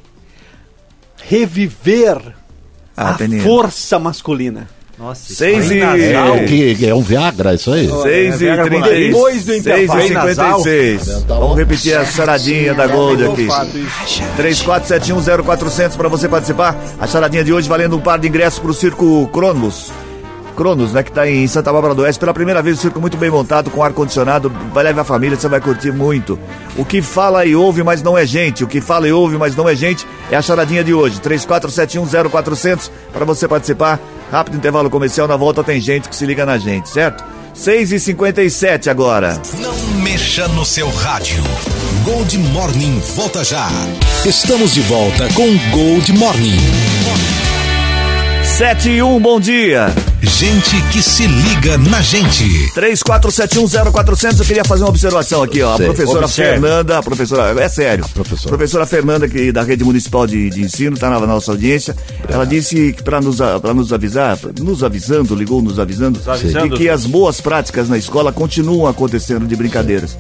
reviver Ah, a força masculina. Nossa, Seis isso e- aí nasal. É, que, que é um Viagra, isso aí? 6 e Vera 36. Depois do intervalo. 6 e 56. Vamos repetir a charadinha da Gold aqui. 34710400 para você participar. A charadinha de hoje valendo um par de ingressos para o Circo Cronos. Cronos, né, que tá em Santa Bárbara do Oeste. Pela primeira vez, o circo muito bem montado, com ar-condicionado. Vai levar a família, você vai curtir muito. O que fala e ouve, mas não é gente. O que fala e ouve, mas não é gente, é a charadinha de hoje. 34710400 para você participar. Rápido intervalo comercial, na volta tem gente que se liga na gente, certo? 6 e 57 agora. Não mexa no seu rádio. Gold Morning volta já. Estamos de volta com Gold Morning. 7 e 1, bom dia. Gente que se liga na gente. 34710400, eu queria fazer uma observação aqui, ó. A Sei. professora Observe. Fernanda, a professora, é sério. professora. Professora Fernanda, que da Rede Municipal de, de Ensino, está na nossa audiência. Ela disse que para nos, a- pra nos avisar, nos avisando, ligou nos avisando, avisando. de que as boas práticas na escola continuam acontecendo de brincadeiras.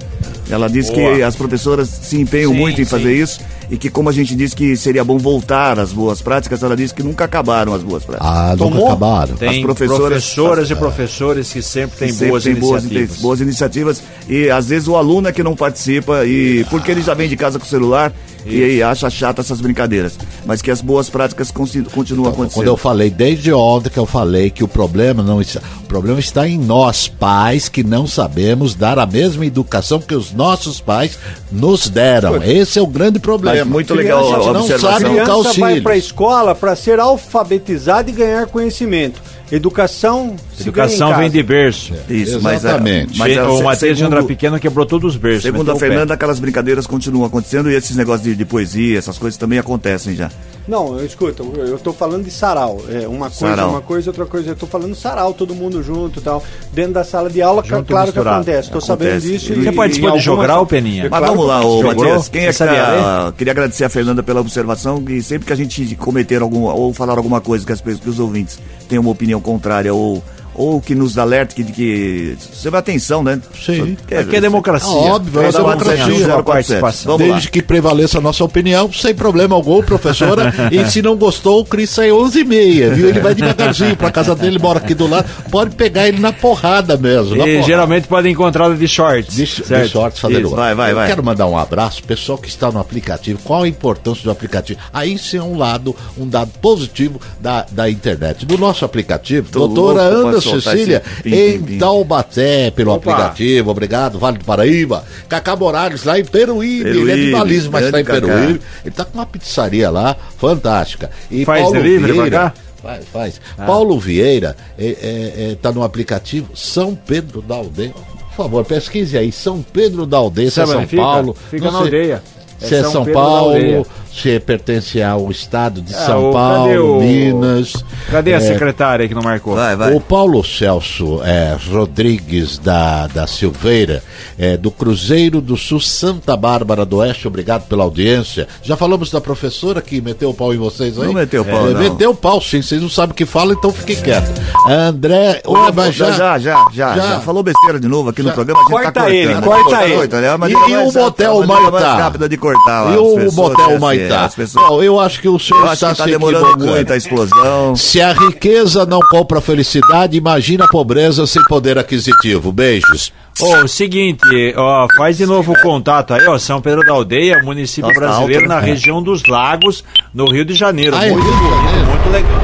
Ela disse que Boa. as professoras se empenham Sim, muito em fazer sim. isso e que, como a gente disse que seria bom voltar às boas práticas, ela disse que nunca acabaram as boas práticas. Ah, nunca Tomou? acabaram. Tem As professoras- professoras e professores que sempre têm Sempre boas boas, iniciativas. boas iniciativas. E às vezes o aluno é que não participa, e porque ele já vem de casa com o celular e aí acha chata essas brincadeiras. Mas que as boas práticas continuam Quando eu acontecendo. falei, desde ontem que eu falei que o problema não está. O problema está em nós, pais, que não sabemos dar a mesma educação que os nossos pais nos deram. Esse é o grande problema. Mas muito legal a a gente não observação. sabe A criança vai para a escola para ser alfabetizada e ganhar conhecimento. Educação se Educação vem de berço. Isso, mas, a- Exatamente. mas a- o Matheus de segundo- André Pequeno quebrou todos os berços. Segundo a. Fernanda, aquelas brincadeiras continuam acontecendo e esses negócios de, de poesia, essas coisas também acontecem já. Não, eu escuta, eu tô falando de sarau. É, uma coisa Sarau. é uma coisa, outra coisa. Eu tô falando sarau, todo mundo junto e tal. Dentro da sala de aula, Junto claro que acontece. Tô sabendo disso. Você e- participou e de jogral, Peninha? É Mas claro vamos lá, que ô? Matias. Quem é que Você sabia tá, Queria agradecer a Fernanda pela observação e sempre que a gente cometer algum ou falar alguma coisa que, as, pessoas- que os ouvintes tenham uma opinião contrária ou ou que nos alerta que, que você vai atenção, né? Sim. Quer- Aqui é democracia. Ah, óbvio, é democracia. a participação. Vamos lá. Desde que prevaleça a nossa opinião, sem problema algum, professora. e se não gostou, o Cris sai 11 e meia, viu? Ele vai devagarzinho pra casa dele, mora aqui do lado. Pode pegar ele na porrada mesmo. na E porrada. geralmente podem encontrá-lo de shorts. De, de shorts fazendo Isso, vai, vai, Eu vai. quero mandar um abraço, pessoal que está no aplicativo. Qual a importância do aplicativo? Aí sim é um lado, um dado positivo da, da internet. Do nosso aplicativo, Tô doutora louco soltar Cecília, esse em pim, pim. Taubaté, pelo Opa. aplicativo. Obrigado, Vale do Paraíba. Cacá Morales, lá em Peruíbe. Ele é de Peruíbe, Baliza, mas está em Cacá. Peruíbe. Ele está com uma pizzaria lá, fantástica. E Faz Paulo delivery pra Vieira, cá? Faz, faz. Paulo Vieira está no aplicativo São Pedro da Aldeia. Por favor, pesquise aí. São Pedro da Aldeia, é Sabe São fica? Paulo. Fica na sei aldeia. É Se é São São da Paulo. Se pertence ao estado de Ah, São o- Paulo, cadê o- Minas. Cadê a É, secretária aí que não marcou? Vai, vai. O Paulo Celso é, Rodrigues da, da Silveira, é, do Cruzeiro do Sul, Santa Bárbara do Oeste, obrigado pela audiência. Já falamos da professora que meteu o pau em vocês aí? Não meteu o pau, É, não. Meteu o pau, sim, vocês não sabem o que fala, então fiquem quietos. André, Ô, Ué, mas já, já, já, já, Já. já. Falou besteira de novo aqui no programa. A gente Corta tá cortando, ele, né? corta ele. Corta, né? Uma E- e o motel maneira Maitá? mais rápida de cortar lá. E o motel né, as pessoas- Bom, eu acho que o senhor Eu está que tá se demorando equivocando. muito a explosão. Se a riqueza não compra felicidade, imagina a pobreza sem poder aquisitivo. Beijos. Ô, o seguinte, ó, faz de novo o contato aí, ó, São Pedro da Aldeia, município Nossa, tá brasileiro alto, né? na região dos Lagos, no Rio de Janeiro. Ah, é muito Rio de bonito, Janeiro? muito legal.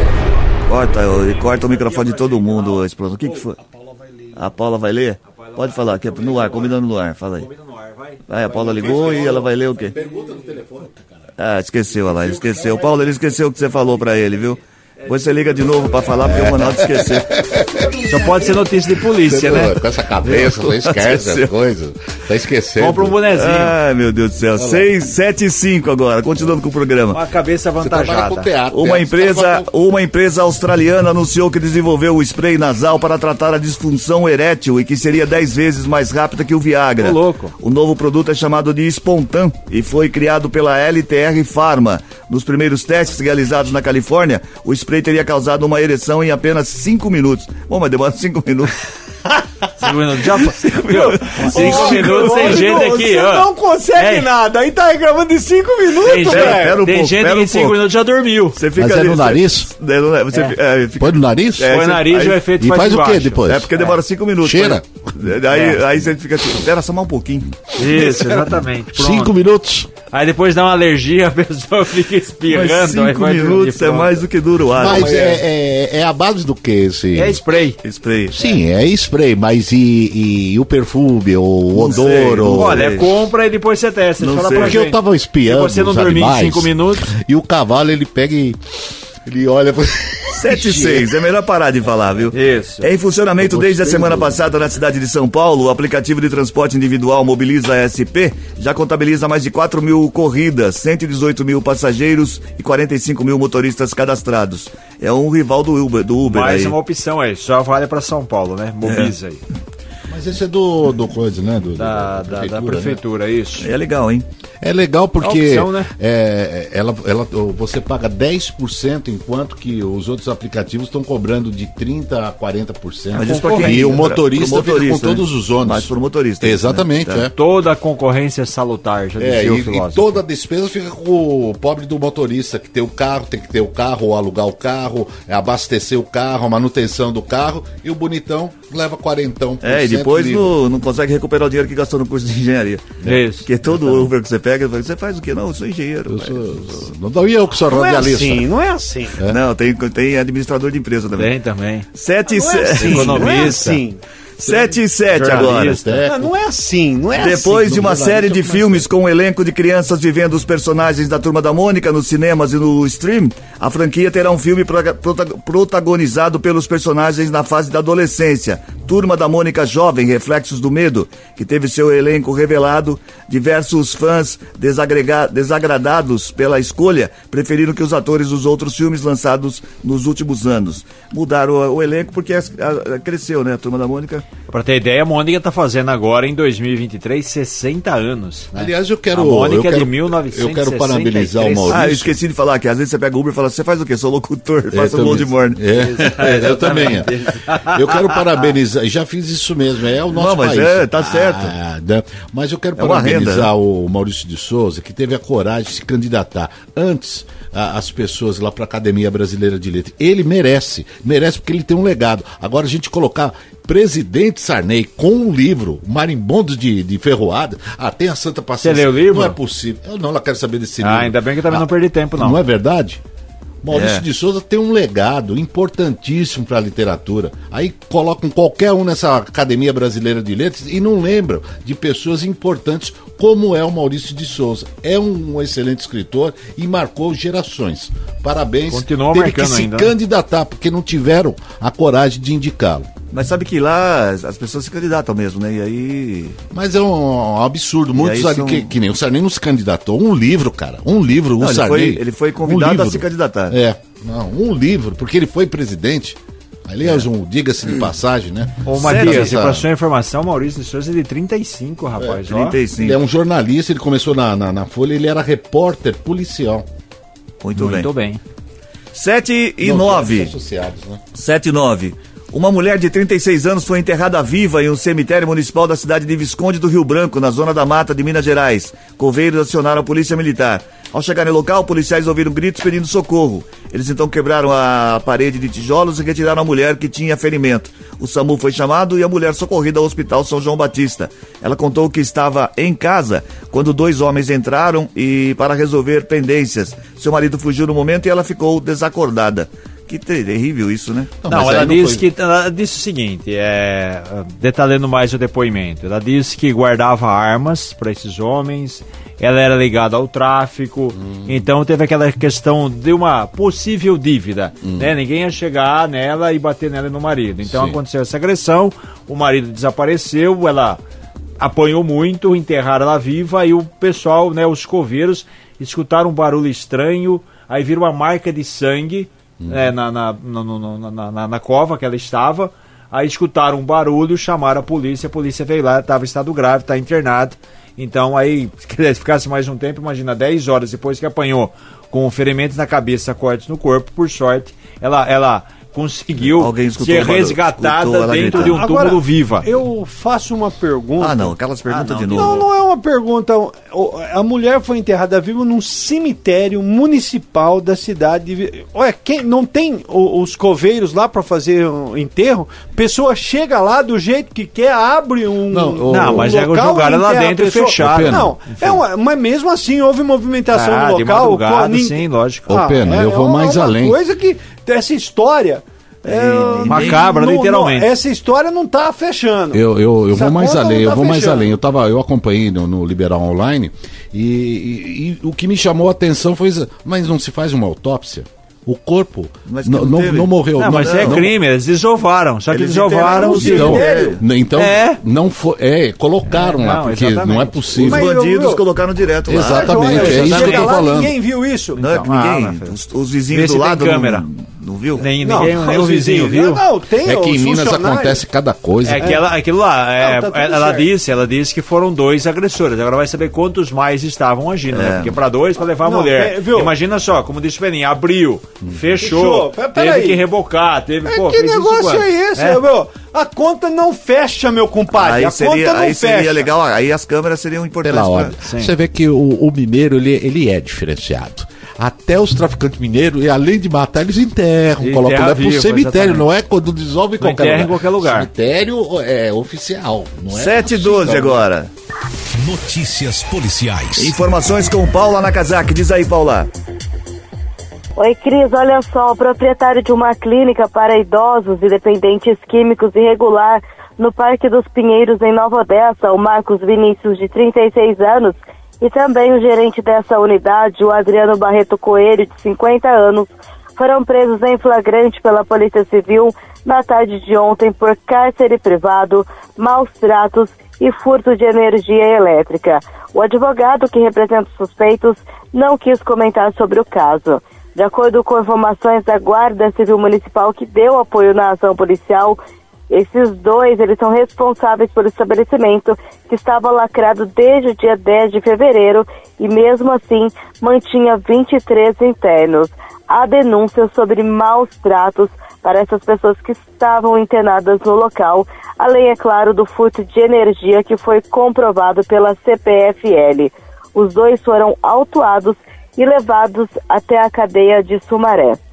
Corta, corta o microfone de todo mundo, a explosão. O que que foi? A Paula vai ler? Pode falar, aqui é no ar, combinando no ar, fala aí. Vai, a Paula ligou e ela vai ler o quê? Ah, esqueceu, olha lá, esqueceu. Paulo, ele esqueceu o que você falou pra ele, viu? Depois você liga de novo pra falar, porque o Ronaldo esqueceu. <laughs> Só pode ser notícia de polícia, né? Com essa cabeça, você esquece as coisas. Tá esquecendo. Compra um bonezinho. Ai, meu Deus do céu. 6, 7 e 5 agora, continuando com o programa. Uma cabeça avantajada. teatro. Uma teatro, empresa, uma empresa australiana anunciou que desenvolveu o spray nasal para tratar a disfunção erétil e que seria 10 vezes mais rápida que o Viagra. Ô, louco. O novo produto é chamado de Spontan e foi criado pela LTR Pharma. Nos primeiros testes realizados na Califórnia, o spray teria causado uma ereção em apenas 5 minutos. Bom, mas demora 5 minutos. <laughs> Cinco minutos. Já, viu? Cinco minutos tem Ô, gente aqui, Você ó. não consegue É. nada. Aí tá reclamando de cinco minutos, Tem, gente- Pera, velho. pera um tem pouco, gente que um em cinco pouco. minutos já dormiu. Você fica Mas é ali- no você- nariz? É, no- você fi- é, fica- Põe no nariz? É, Põe você- nariz aí- o efeito E faz, faz o quê baixo. depois? É porque demora 5 minutos. Cheira? Aí, É. aí você fica assim, espera só mais um pouquinho. Isso, <laughs> exatamente. Pronto. Cinco minutos. Aí depois dá uma alergia, a pessoa fica Mas espirrando. aí 5 vai dormir, minutos é mais do que dura o ar. Mas é, é, é a base do que esse? É spray. Spray. Sim, é spray, mas e, e o perfume, o odor, sei, não o... Olha, compra e depois você testa. Não Fala sei. Porque gente. eu tava espiando Se você não dormir em animais, cinco minutos- E o cavalo, ele pega e... Ele olha... pra- <laughs> 7 e 6, é melhor parar de falar, viu? Isso. É em funcionamento desde a semana passada na cidade de São Paulo, o aplicativo de transporte individual Mobiliza SP já contabiliza mais de 4 mil corridas, 118 mil passageiros e 45 mil motoristas cadastrados. É um rival do Uber, do Uber Mais aí. uma opção aí. Só vale pra São Paulo, né? Mobiliza aí. Mas esse é do, do coisa, né? Do, Da, da, da prefeitura, né? isso. É legal, hein? É legal porque É opção, né? é, ela, ela, você paga 10%, enquanto que os outros aplicativos estão cobrando de 30% a 40%. Mas isso quem e o motorista, Pro motorista, fica com todos né? os ônibus. Mas pro motorista, Exatamente, né? É. Toda a concorrência é salutar, já É, e, o e toda a despesa fica com o pobre do motorista, que tem o carro, tem que ter o carro, ou alugar o carro, é, abastecer o carro, a manutenção do carro, e o bonitão leva quarentão. É, e cento depois não, não consegue recuperar o dinheiro que gastou no curso de engenharia. Isso. Porque todo Uber que você pega, você faz o quê? Não, eu sou engenheiro. Eu sou- não dou eu que sou Não é radialista. assim, não é assim. Não, tem, tem administrador de empresa também. Tem também. 7 e Não é 7. assim, não é Economista. assim. 7 e 7 agora. Jornalista. É, Não, não é assim, não é Depois assim. de uma série de filmes com um elenco de crianças vivendo os personagens da Turma da Mônica nos cinemas e no stream, a franquia terá um filme prota- protagonizado pelos personagens na fase da adolescência. Turma da Mônica Jovem, Reflexos do Medo, que teve seu elenco revelado. Diversos fãs desagradados pela escolha preferiram que os atores dos outros filmes lançados nos últimos anos. Mudaram o, o elenco porque a- a- cresceu, né? A Turma da Mônica. Pra ter ideia, a Mônica tá fazendo agora, em 2023, 60 anos. né? Aliás, eu quero. A Mônica eu quero, é de 1963. Eu quero parabenizar o Maurício. Ah, eu esqueci de falar que às vezes você pega o Uber e fala, você faz o quê? Sou locutor, É, faço o. Gold Morning. É, eu também. é. Eu quero parabenizar, já fiz isso mesmo, é o nosso Não, mas país. é, tá certo. Ah, né? Mas eu quero É uma parabenizar renda, né? o Maurício de Souza, que teve a coragem de se candidatar antes a- as pessoas lá para a Academia Brasileira de Letras. Ele merece, merece porque ele tem um legado. Agora a gente colocar presidente Sarney com um livro, Marimbondos de, de Ferroada, ah, tem a Santa Paciência. leu o livro? Não é possível. Eu não, ela quero saber desse livro. Ah, ainda bem que eu também não perdi tempo, não. Não é verdade? Maurício É. de Souza tem um legado importantíssimo para a literatura. Aí colocam qualquer um nessa Academia Brasileira de Letras e não lembram de pessoas importantes como é o Maurício de Souza. É um excelente escritor e marcou gerações. Parabéns. Continua Teve marcando que se ainda, né? candidatar porque não tiveram a coragem de indicá-lo. Mas sabe que lá as as pessoas se candidatam mesmo, né? E aí. Mas é um, absurdo. Muitos são- que, que nem o Sarney não se candidatou. Um livro, cara. Um livro. Não, o ele Sarney. foi- ele foi convidado um a se candidatar. É. Não, um livro, porque ele foi presidente. Aliás, É. um, diga-se de passagem, né? Ô, Matias, essa- pra sua informação, Maurício de Souza é de 35, rapaz. ó. 35. Ele é um jornalista, ele começou na, na, na Folha, ele era repórter policial. Muito, Muito bem. bem. 7 e Não, 9. Associados, né? 7 e 9. Uma mulher de 36 anos foi enterrada viva em um cemitério municipal da cidade de Visconde do Rio Branco, na zona da mata de Minas Gerais. Coveiros acionaram a polícia militar. Ao chegar no local, policiais ouviram gritos pedindo socorro. Eles então quebraram a parede de tijolos e retiraram a mulher que tinha ferimento. O SAMU foi chamado e a mulher socorrida ao Hospital São João Batista. Ela contou que estava em casa quando dois homens entraram e para resolver pendências. Seu marido fugiu no momento e ela ficou desacordada. Que terrível isso, né? Não, Não, ela disse foi- que ela disse o seguinte, é, detalhando mais o depoimento. Ela disse que guardava armas para esses homens. Ela era ligada ao tráfico. Hum. Então teve aquela questão de uma possível dívida, Hum. né? Ninguém ia chegar nela e bater nela e no marido. Então Sim. aconteceu essa agressão. O marido desapareceu. Ela apanhou muito, enterraram ela viva e o pessoal, né, os coveiros, escutaram um barulho estranho, aí viram uma marca de sangue né, na, na, na, na- na cova que ela estava, aí escutaram um barulho, chamaram a polícia, a polícia veio lá, estava em estado grave, está internado, então aí, se ficasse mais um tempo, imagina, 10 horas depois que apanhou com ferimentos na cabeça, cortes no corpo, por sorte, ela, ela conseguiu ser o resgatada dentro de um túmulo viva. Eu faço uma pergunta. Ah, não, aquelas perguntas Ah, não, de Não, novo. não é uma pergunta. O- A mulher foi enterrada viva num cemitério municipal da cidade. de Olha, quem não tem o- os coveiros lá para fazer o enterro? Pessoa chega lá do jeito que quer, abre um. Não, o- Não, mas é local jogaram lá dentro e fecharam. Não, é uma- mas mesmo assim houve movimentação Ah, no de local. madrugada, com- nin- sim, lógico. Ô, Pena, eu vou uma- mais uma além. coisa que essa história. é, Macabra, não- não- literalmente. essa história não tá fechando. Eu, eu, eu Essa vou mais além, não eu tá vou mais fechando. além. Eu, tava, eu acompanhei no, no Liberal Online e, e- e o que me chamou a atenção foi. isso, Mas não se faz uma autópsia? O corpo não, não não, não morreu. Não, mas é não- crime, eles desovaram. Só que Eles desovaram os o Então, então É. não foi. É, colocaram É, lá, não, porque exatamente. não é Os possível. Eu- bandidos eu- colocaram direto lá. Exatamente, Olha, é isso que eu tô lá, falando. Ninguém viu isso. Não, é Então, ah, ninguém. filho. os, os Vê vizinhos se do lado câmera. Não, não viu? Nem, Não, ninguém, nem o vizinho viu. Não, não, tem É que em Minas acontece cada coisa. É aquela, aquilo lá, é, Não, tá ela certo. disse, ela disse que foram dois agressores. Agora vai saber quantos mais estavam agindo, né? Porque pra dois, pra levar a Não, mulher. é, viu? Imagina só, como disse o Peninha, abriu, fechou, Fechou. Pera- teve peraí. que rebocar, teve, É, pô, que negócio é esse, É. meu? A conta não fecha, meu compadre. Aí a seria, conta não aí fecha. seria legal, aí as câmeras seriam importantes. Pela pra-. Você vê que o, o mineiro ele, ele é diferenciado. Até os traficantes mineiros, e além de matar, eles enterram, Enterra colocam lá pro vivo, cemitério, exatamente. não é quando dissolve em qualquer lugar. em qualquer lugar. Cemitério é oficial, não é? 7 e 12 assim, não. agora. Notícias policiais. Informações com Paula Nakazaki. Diz aí, Paula. Oi, Cris, olha só, o proprietário de uma clínica para idosos e dependentes químicos irregular no Parque dos Pinheiros, em Nova Odessa, o Marcos Vinícius, de 36 anos, e também o gerente dessa unidade, o Adriano Barreto Coelho, de 50 anos, foram presos em flagrante pela Polícia Civil na tarde de ontem por cárcere privado, maus tratos e furto de energia elétrica. O advogado que representa os suspeitos não quis comentar sobre o caso. De acordo com informações da Guarda Civil Municipal que deu apoio na ação policial, esses dois, eles são responsáveis pelo estabelecimento que estava lacrado desde o dia 10 de fevereiro e mesmo assim mantinha 23 internos. Há denúncias sobre maus tratos para essas pessoas que estavam internadas no local, além, é claro, do furto de energia que foi comprovado pela CPFL. Os dois foram autuados e levados até a cadeia de Sumaré.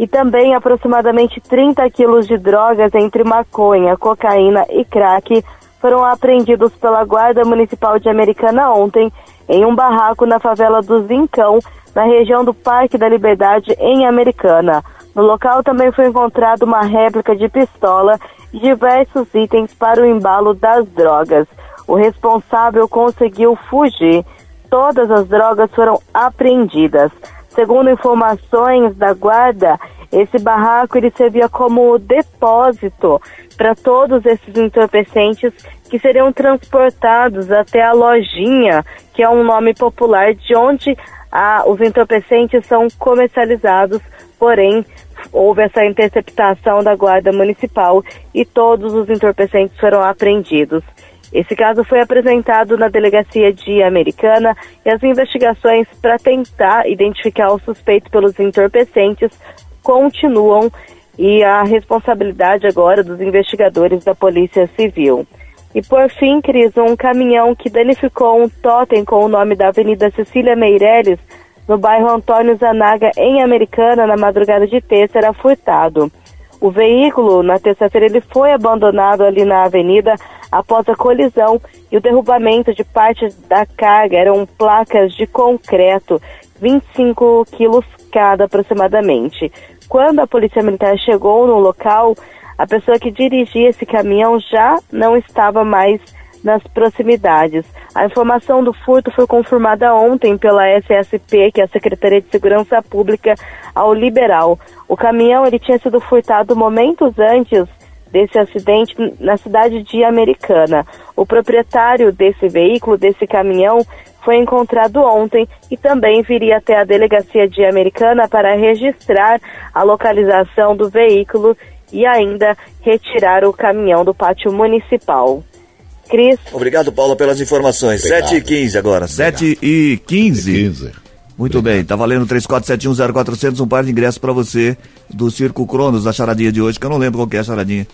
E também aproximadamente 30 quilos de drogas entre maconha, cocaína e crack foram apreendidos pela Guarda Municipal de Americana ontem em um barraco na favela do Zincão, na região do Parque da Liberdade, em Americana. No local também foi encontrado uma réplica de pistola e diversos itens para o embalo das drogas. O responsável conseguiu fugir. Todas as drogas foram apreendidas. Segundo informações da guarda, Esse barraco ele servia como depósito para todos esses entorpecentes que seriam transportados até a lojinha, que é um nome popular de onde os entorpecentes são comercializados, porém houve essa interceptação da Guarda Municipal e todos os entorpecentes foram apreendidos. Esse caso foi apresentado na delegacia de Americana e as investigações para tentar identificar o suspeito pelos entorpecentes continuam e a responsabilidade agora dos investigadores da Polícia Civil. E por fim, Cris, um caminhão que danificou um totem com o nome da Avenida Cecília Meireles, no bairro Antônio Zanaga, em Americana, na madrugada de terça, era furtado. O veículo, na terça-feira, ele foi abandonado ali na avenida após a colisão e o derrubamento de parte da carga. Eram placas de concreto, 25 quilos cada aproximadamente. Quando a polícia militar chegou no local, a pessoa que dirigia esse caminhão já não estava mais nas proximidades. A informação do furto foi confirmada ontem pela SSP, que é a Secretaria de Segurança Pública, ao Liberal. O caminhão ele tinha sido furtado momentos antes desse acidente na cidade de Americana. O proprietário desse veículo, desse caminhão, foi encontrado ontem e também viria até a delegacia de Americana para registrar a localização do veículo e ainda retirar o caminhão do pátio municipal. Cris. Obrigado, Paula, pelas informações. Obrigado. 7 e 15 agora. 7 e 15. 15. Muito Obrigado. bem, tá valendo 34710400, um par de ingressos pra você do Circo Cronos, da charadinha de hoje, que eu não lembro qual que é a charadinha.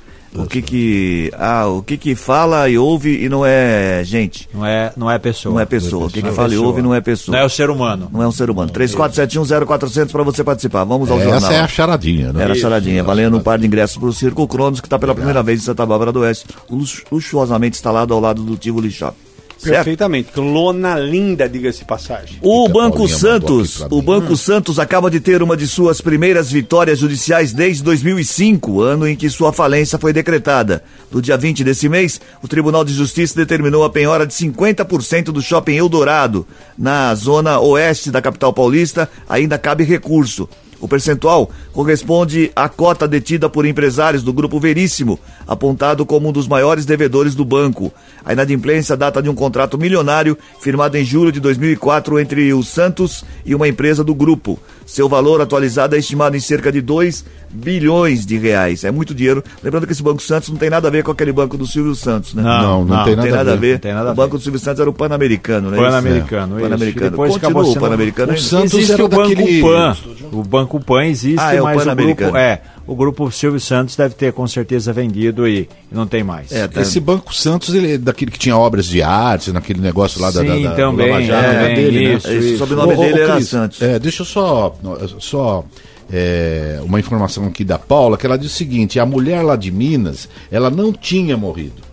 O que que. Ah, o que que fala e ouve e não é gente. Não é, não é pessoa. Não é pessoa. O que que é fala e pessoa. ouve não é pessoa. Não é o ser humano. Não é um ser humano. 34710400 pra você participar. Vamos ao jornal. Essa é a charadinha, né? Era a Isso, charadinha, é a valendo um par de ingressos pro Circo Cronos, que está pela primeira vez em Santa Bárbara do Oeste, lux- luxuosamente instalado ao lado do Tivoli Shop. Certo? Perfeitamente. Lona linda, diga-se passagem. O Fica, Banco Paulinha, Santos, o. Banco Santos acaba de ter uma de suas primeiras vitórias judiciais desde 2005, ano em que sua falência foi decretada. No dia 20 desse mês, o Tribunal de Justiça determinou a penhora de 50% do Shopping Eldorado, na zona oeste da capital paulista, ainda cabe recurso. O percentual corresponde à cota detida por empresários do Grupo Veríssimo, apontado como um dos maiores devedores do banco. A inadimplência data de um contrato milionário firmado em julho de 2004 entre o Santos e uma empresa do grupo. Seu valor atualizado é estimado em cerca de 2 bilhões de reais. É muito dinheiro. Lembrando que esse Banco Santos não tem nada a ver com aquele banco do Silvio Santos, né? Não, não, tem, nada a ver. Não tem nada o ver. banco do Silvio Santos era o Pan-Americano, né? Pan-Americano, É. isso. Pan-Americano. Depois Continua acabou o Pan-Americano. o? Santos existe era o Banco daquele- Pan. O Banco Pan existe, Ah, é o mas o grupo Pan-Americano. é o grupo Silvio Santos deve ter com certeza vendido e não tem mais. É, tá. Esse Banco Santos, ele é daquele que tinha obras de arte, naquele negócio lá da, da, Sim, da, do também, Lava Jato, é, era dele, isso, né? Isso. sobrenome dele era Santos. É, deixa eu só, só é, uma informação aqui da Paula, que ela diz o seguinte, a mulher lá de Minas, ela não tinha morrido.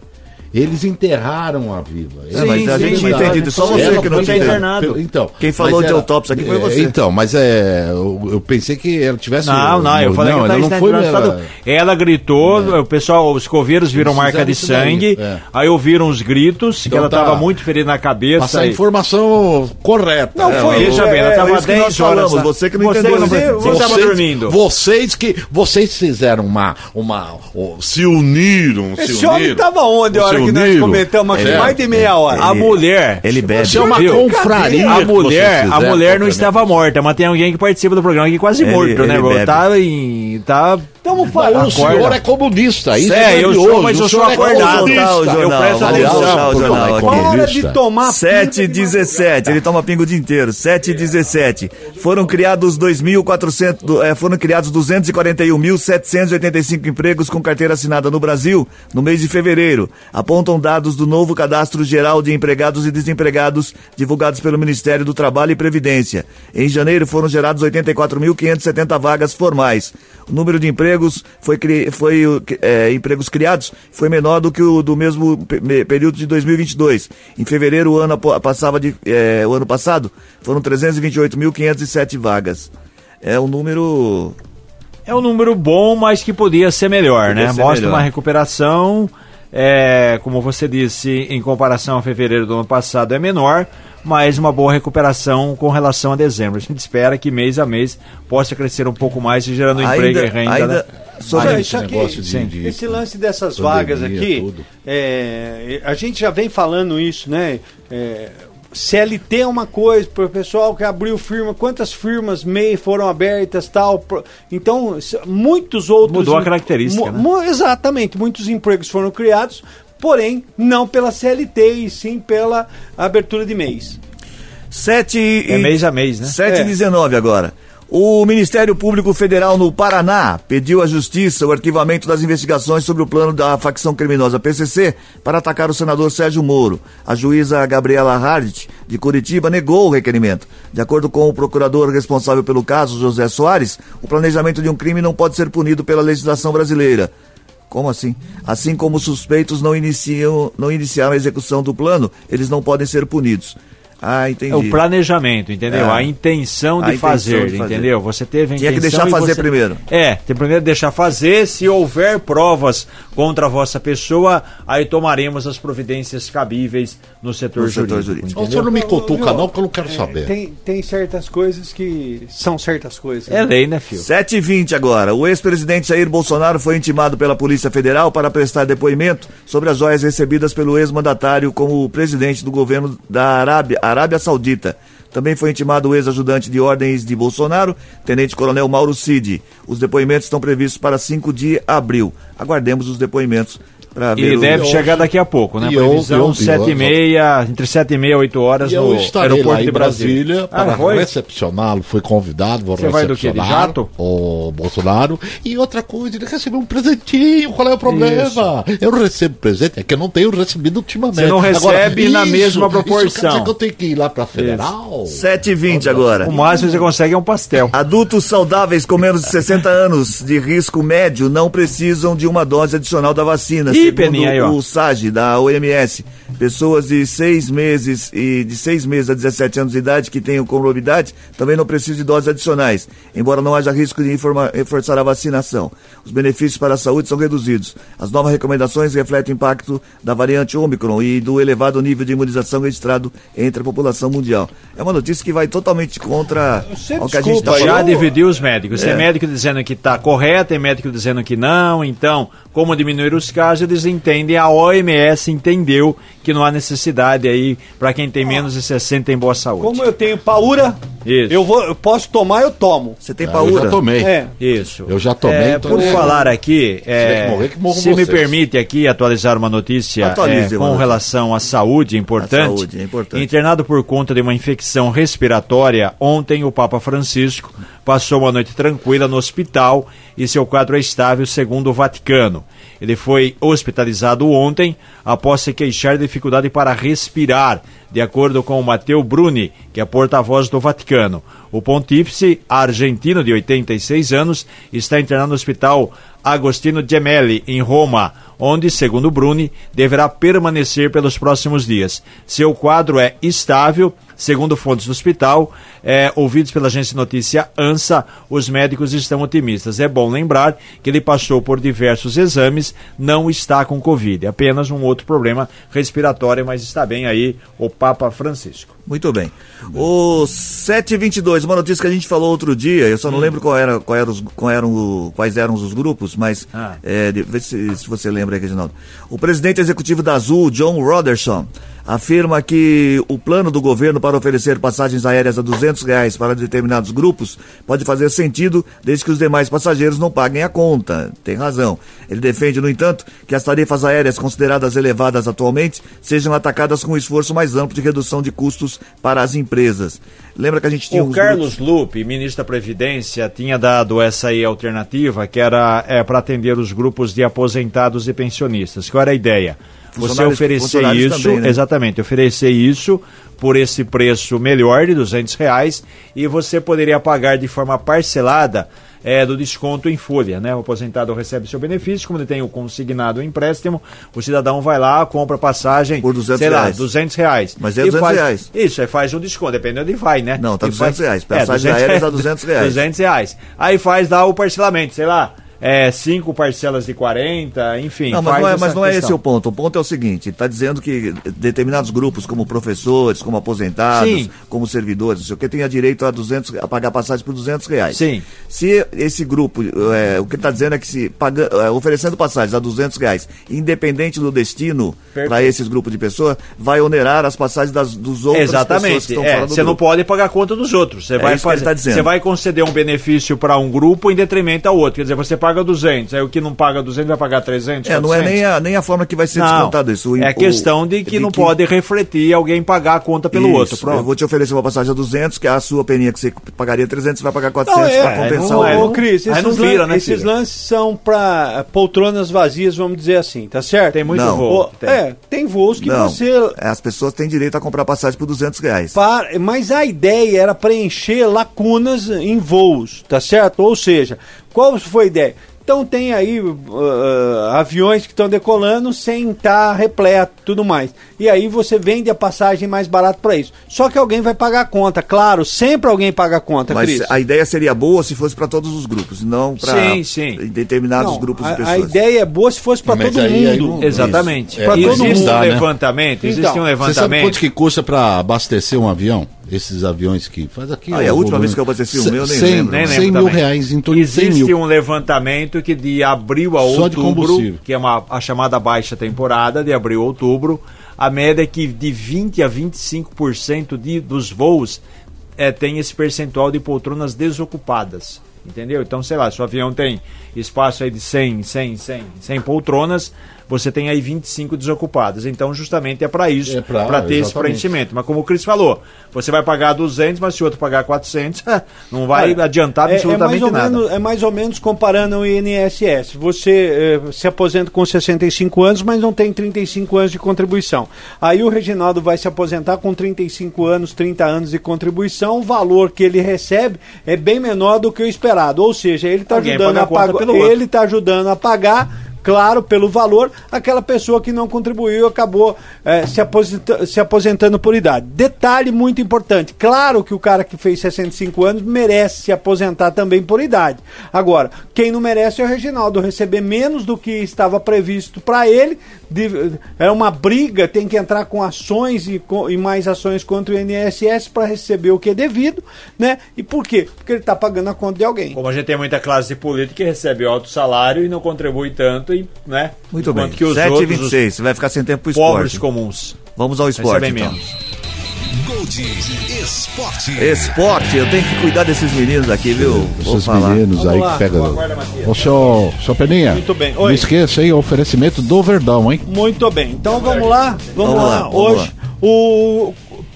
Eles enterraram a viva. É, mas a sim, gente sim, mas- entende, só você Ela que não tinha internado. pelo- Então, Quem falou de ela- autópsia aqui foi é, você. Então, mas é, eu, eu pensei que ela tivesse. Não, não, eu falei não, que ela ela não foi. ela, ela gritou, o pessoal, os coveiros viram marca de isso daí, sangue, é. aí ouviram os gritos, que Então ela tá. estava muito ferida na cabeça. Passar a informação correta. Não É, foi isso, bem, ela é, estava isso que nós 10 horas. falamos, você que não entendeu, Você, estava dormindo. Vocês que vocês fizeram uma uma se uniram, Esse se homem uniram. tava onde a hora que nós comentamos aqui? É. Mais de meia hora. A Ele- mulher. Ele bebe. Isso é uma Viu? confraria. A que mulher, a mulher não estava morta, mas tem alguém que participa do programa aqui quase Ele- morto, né? ele bro? bebe. Tá em. Tá. Estamos falando. O senhor é comunista, isso É, eu maravilhoso. sou, mas eu O sou é acordado. comunista. Tá, o jornal, eu presto atenção. ao jornal aqui. Para de tomar 7 e 17, ele toma pingo o dia inteiro. 7 e 17. Foram criados 2.400, do- eh, foram criados 241.785 empregos com carteira assinada no Brasil no mês de fevereiro. Apontam dados do novo Cadastro Geral de Empregados e Desempregados divulgados pelo Ministério do Trabalho e Previdência. Em janeiro foram gerados 84.570 vagas formais. O número de empregos foi, cri- foi eh, empregos criados foi menor do que o do mesmo pe- me- período de 2022. Em fevereiro, o ano passava de, eh, o ano passado, foram 328.507 vagas. É um número É um número bom, mas que podia ser melhor, Podia né? ser Mostra melhor. uma recuperação, é, como você disse, em comparação a fevereiro do ano passado é menor, mas uma boa recuperação com relação a dezembro. A gente espera que mês a mês possa crescer um pouco mais, gerando Ainda- emprego e renda. ainda- né? Sobre Olha, esse isso aqui, de- de esse lance dessas pandemia, vagas aqui, é, a gente já vem falando isso, né? É, CLT é uma coisa, para o pessoal que abriu firma, quantas firmas MEI foram abertas tal. pro- Então, muitos outros. Mudou a característica, né? mu- Exatamente, muitos empregos foram criados, porém, não pela CLT e sim pela abertura de mês. 7 e... É mês a mês, né? 7 e É. 19 agora. O Ministério Público Federal no Paraná pediu à Justiça o arquivamento das investigações sobre o plano da facção criminosa PCC para atacar o senador Sérgio Moro. A juíza Gabriela Hardt, de Curitiba, negou o requerimento. De acordo com o procurador responsável pelo caso, José Soares, o planejamento de um crime não pode ser punido pela legislação brasileira. Como assim? Assim como os suspeitos não, iniciam, não iniciaram a execução do plano, eles não podem ser punidos. Ah, entendi. É o planejamento, entendeu? É. A intenção de, A intenção fazer, de fazer. entendeu? Você teve a Tinha que intenção deixar fazer você- primeiro. É, tem primeiro deixar fazer. Se houver provas contra a vossa pessoa, aí tomaremos as providências cabíveis no setor, No setor jurídico. jurídico. Ô, O senhor não me cutuca não, que eu não quero É, saber. Tem, tem certas coisas que são certas coisas. É lei, né, filho? 7 e 20 agora. O ex-presidente Jair Bolsonaro foi intimado pela Polícia Federal para prestar depoimento sobre as joias recebidas pelo ex-mandatário como presidente do governo da Arábia, Arábia Saudita. Também foi intimado o ex-ajudante de ordens de Bolsonaro, tenente-coronel Mauro Cid. Os depoimentos estão previstos para 5 de abril. Aguardemos os depoimentos E deve chegar daqui a pouco, né? e Previsão 7 e meia, entre 7 e meia e 8 horas E no aeroporto de Brasília. Ah, para foi? recepcioná-lo. Fui convidado, vou Você vai do quê? De jato? o Bolsonaro. E outra coisa, ele recebeu um presentinho. Qual é o problema? Eu não recebo presente, é que eu não tenho recebido ultimamente. Você não recebe na mesma proporção. Isso quer dizer que eu tenho que ir lá para federal? 7 e 20 agora. O máximo que você consegue é um pastel. Adultos saudáveis com menos de 60 anos de risco médio não precisam de uma dose adicional da vacina, Ih, Peninha, aí, ó. o SAGE da OMS. Pessoas de 6 meses e de 6 meses a 17 anos de idade que tenham comorbidade também não precisam de doses adicionais, embora não haja risco de informa- reforçar a vacinação. Os benefícios para a saúde são reduzidos. As novas recomendações refletem o impacto da variante Omicron e do elevado nível de imunização registrado entre a população mundial. É uma notícia que vai totalmente contra Você o que a gente falando. Já dividiu os médicos. Tem É. médico dizendo que está correto, tem médico dizendo que não. Então, como diminuir os casos, eles entendem. A OMS entendeu que não há necessidade aí para quem tem menos de 60 em boa saúde. Como eu tenho paura, Isso. eu, vou, eu posso tomar, eu tomo. Você tem Ah, paura? Eu já tomei. É. Isso. Eu já tomei, É, por falar aqui, é, que morrer, que se me permite aqui atualizar uma notícia Atualize é, uma com notícia. relação à saúde importante. Saúde, é importante. Internado por conta de uma infecção respiratória, ontem o Papa Francisco passou uma noite tranquila no hospital e seu quadro é estável, segundo o Vaticano. Ele foi hospitalizado ontem após se queixar de dificuldade para respirar, de acordo com o Matteo Bruni, que é porta-voz do Vaticano. O pontífice argentino de 86 anos está internado no hospital Agostino Gemelli, em Roma, onde, segundo Bruni, deverá permanecer pelos próximos dias. Seu quadro é estável, segundo fontes do hospital, é, ouvidos pela agência notícia ANSA, os médicos estão otimistas. É bom lembrar que ele passou por diversos exames, não está com Covid, apenas um outro problema respiratório, mas está bem aí o Papa Francisco. Muito bem. O 722, uma notícia que a gente falou outro dia, eu só não lembro qual era, qual era os, qual eram o- quais eram os grupos, mas Ah. é, vê se, se você lembra aí, Reginaldo. O presidente executivo da Azul, John Roderson, afirma que o plano do governo para oferecer passagens aéreas a 200 reais para determinados grupos pode fazer sentido desde que os demais passageiros não paguem a conta. Tem razão. Ele defende, no entanto, que as tarifas aéreas consideradas elevadas atualmente sejam atacadas com um esforço mais amplo de redução de custos para as empresas. Lembra que a gente tinha O Carlos Lupe, ministro da Previdência, tinha dado essa aí alternativa, que era é, para atender os grupos de aposentados e pensionistas. Qual era a ideia? Você oferecer isso, também, né? exatamente, oferecer isso por esse preço melhor de 200 reais e você poderia pagar de forma parcelada é, do desconto em folha, né? O aposentado recebe seu benefício, como ele tem o consignado o empréstimo, o cidadão vai lá, compra passagem, Por 200 sei lá, reais. 200 reais. Mas é E 200 faz- reais. Isso, aí faz um desconto, dependendo de onde vai, né? Não, tá E 200 reais. é, Passagem aérea <laughs> tá 200 reais. 200 reais. Aí faz lá o parcelamento, sei lá, é, cinco parcelas de 40, enfim. Não, mas não é, mas não é esse o ponto. O ponto é o seguinte: está dizendo que determinados grupos, como professores, como aposentados, Sim. como servidores, não sei o que, tenha direito a, 200, a pagar passagem por 200 reais. Sim. Se esse grupo, é, o que ele está dizendo é que se paga, é, oferecendo passagens a 200 reais, independente do destino para esses grupos de pessoas, vai onerar as passagens das, dos outros pessoas que Exatamente. estão É, você não pode pagar a conta dos outros. Você É vai fazer, tá dizendo. você vai conceder um benefício para um grupo em detrimento ao outro. Quer dizer, você paga 200, aí o que não paga 200 vai pagar 300, É, não é 400. nem a, nem a forma que vai ser Não, descontado isso. O- é o- questão de que não pode refletir alguém pagar a conta pelo Isso, outro. Pronto. Eu vou te oferecer uma passagem a 200, que é a sua peninha que você pagaria 300, você vai pagar 400 Não, para é, compensar não o é, Ô, outro. Cris, esses, não vira, lan- né, esses lances são para poltronas vazias, vamos dizer assim, tá certo? Tem muito Não. voo. Que tem. É, tem voos que Não, você é, as pessoas têm direito a comprar passagem por 200 reais. Para- mas a ideia era preencher lacunas em voos, tá certo? Ou seja, qual foi a ideia? Então tem aí uh, uh, aviões que estão decolando sem estar repleto tudo mais. E aí você vende a passagem mais barato para isso. Só que alguém vai pagar a conta, claro, sempre alguém paga a conta, Mas Cris. a ideia seria boa se fosse para todos os grupos, não para determinados Não, grupos a, de pessoas. a ideia é boa se fosse para todo aí- aí mundo. não- Exatamente. É, Pra todo existe mundo um dá, né? levantamento, existe Então, um Você sabe levantamento. quanto que custa para abastecer um avião? Esses aviões que faz aqui. Ah, é a o última volume. vez que eu abasteci um Ce- meu, eu nem cem- lembro. Nem 100 lembro mil também. reais, em torno de 100 Existe mil. um levantamento que de abril a Só outubro, que é uma, a chamada baixa temporada, de abril a outubro, a média é que de 20 a 25% de, dos voos é, tem esse percentual de poltronas desocupadas. Entendeu? Então, sei lá, se o avião tem espaço aí de 100, 100, 100, 100 poltronas, você tem aí 25 desocupadas. Então, justamente é para isso, É para ter esse exatamente. preenchimento. Mas como o Cris falou, você vai pagar 200, mas se o outro pagar 400, <laughs> não vai Olha, adiantar é- absolutamente é, ou nada. Menos, é mais ou menos comparando o INSS. Você eh, se aposenta com 65 anos, mas não tem 35 anos de contribuição. Aí o Reginaldo vai se aposentar com 35 anos, 30 anos de contribuição. O valor que ele recebe é bem menor do que o esperado. Ou seja, ele está ajudando a pagar. Ele está ajudando a pagar. Claro, pelo valor, aquela pessoa que não contribuiu acabou eh, se, se aposentando por idade. Detalhe muito importante: claro que o cara que fez 65 anos merece se aposentar também por idade. Agora, quem não merece é o Reginaldo receber menos do que estava previsto para ele. de- é uma briga, tem que entrar com ações e, co- e mais ações contra o INSS para receber o que é devido, né? E por quê? Porque ele está pagando a conta de alguém. Como a gente tem muita classe política que recebe alto salário e não contribui tanto, e, né? Muito Enquanto bem. que os 7 e outros, 26 você vai ficar sem tempo pro os pobres esporte. comuns, Vamos ao esporte, então. menos. Gold Esporte. Esporte, eu tenho que cuidar desses meninos aqui, viu? Vou Esses falar. meninos Vamos aí lá. que pegam. Ô, senhor, senhor Peninha. Muito bem. Não Oi. esqueça aí o oferecimento do Verdão, hein? Muito bem. Então vamos lá, vamos, Vamos lá. lá, vamos Hoje o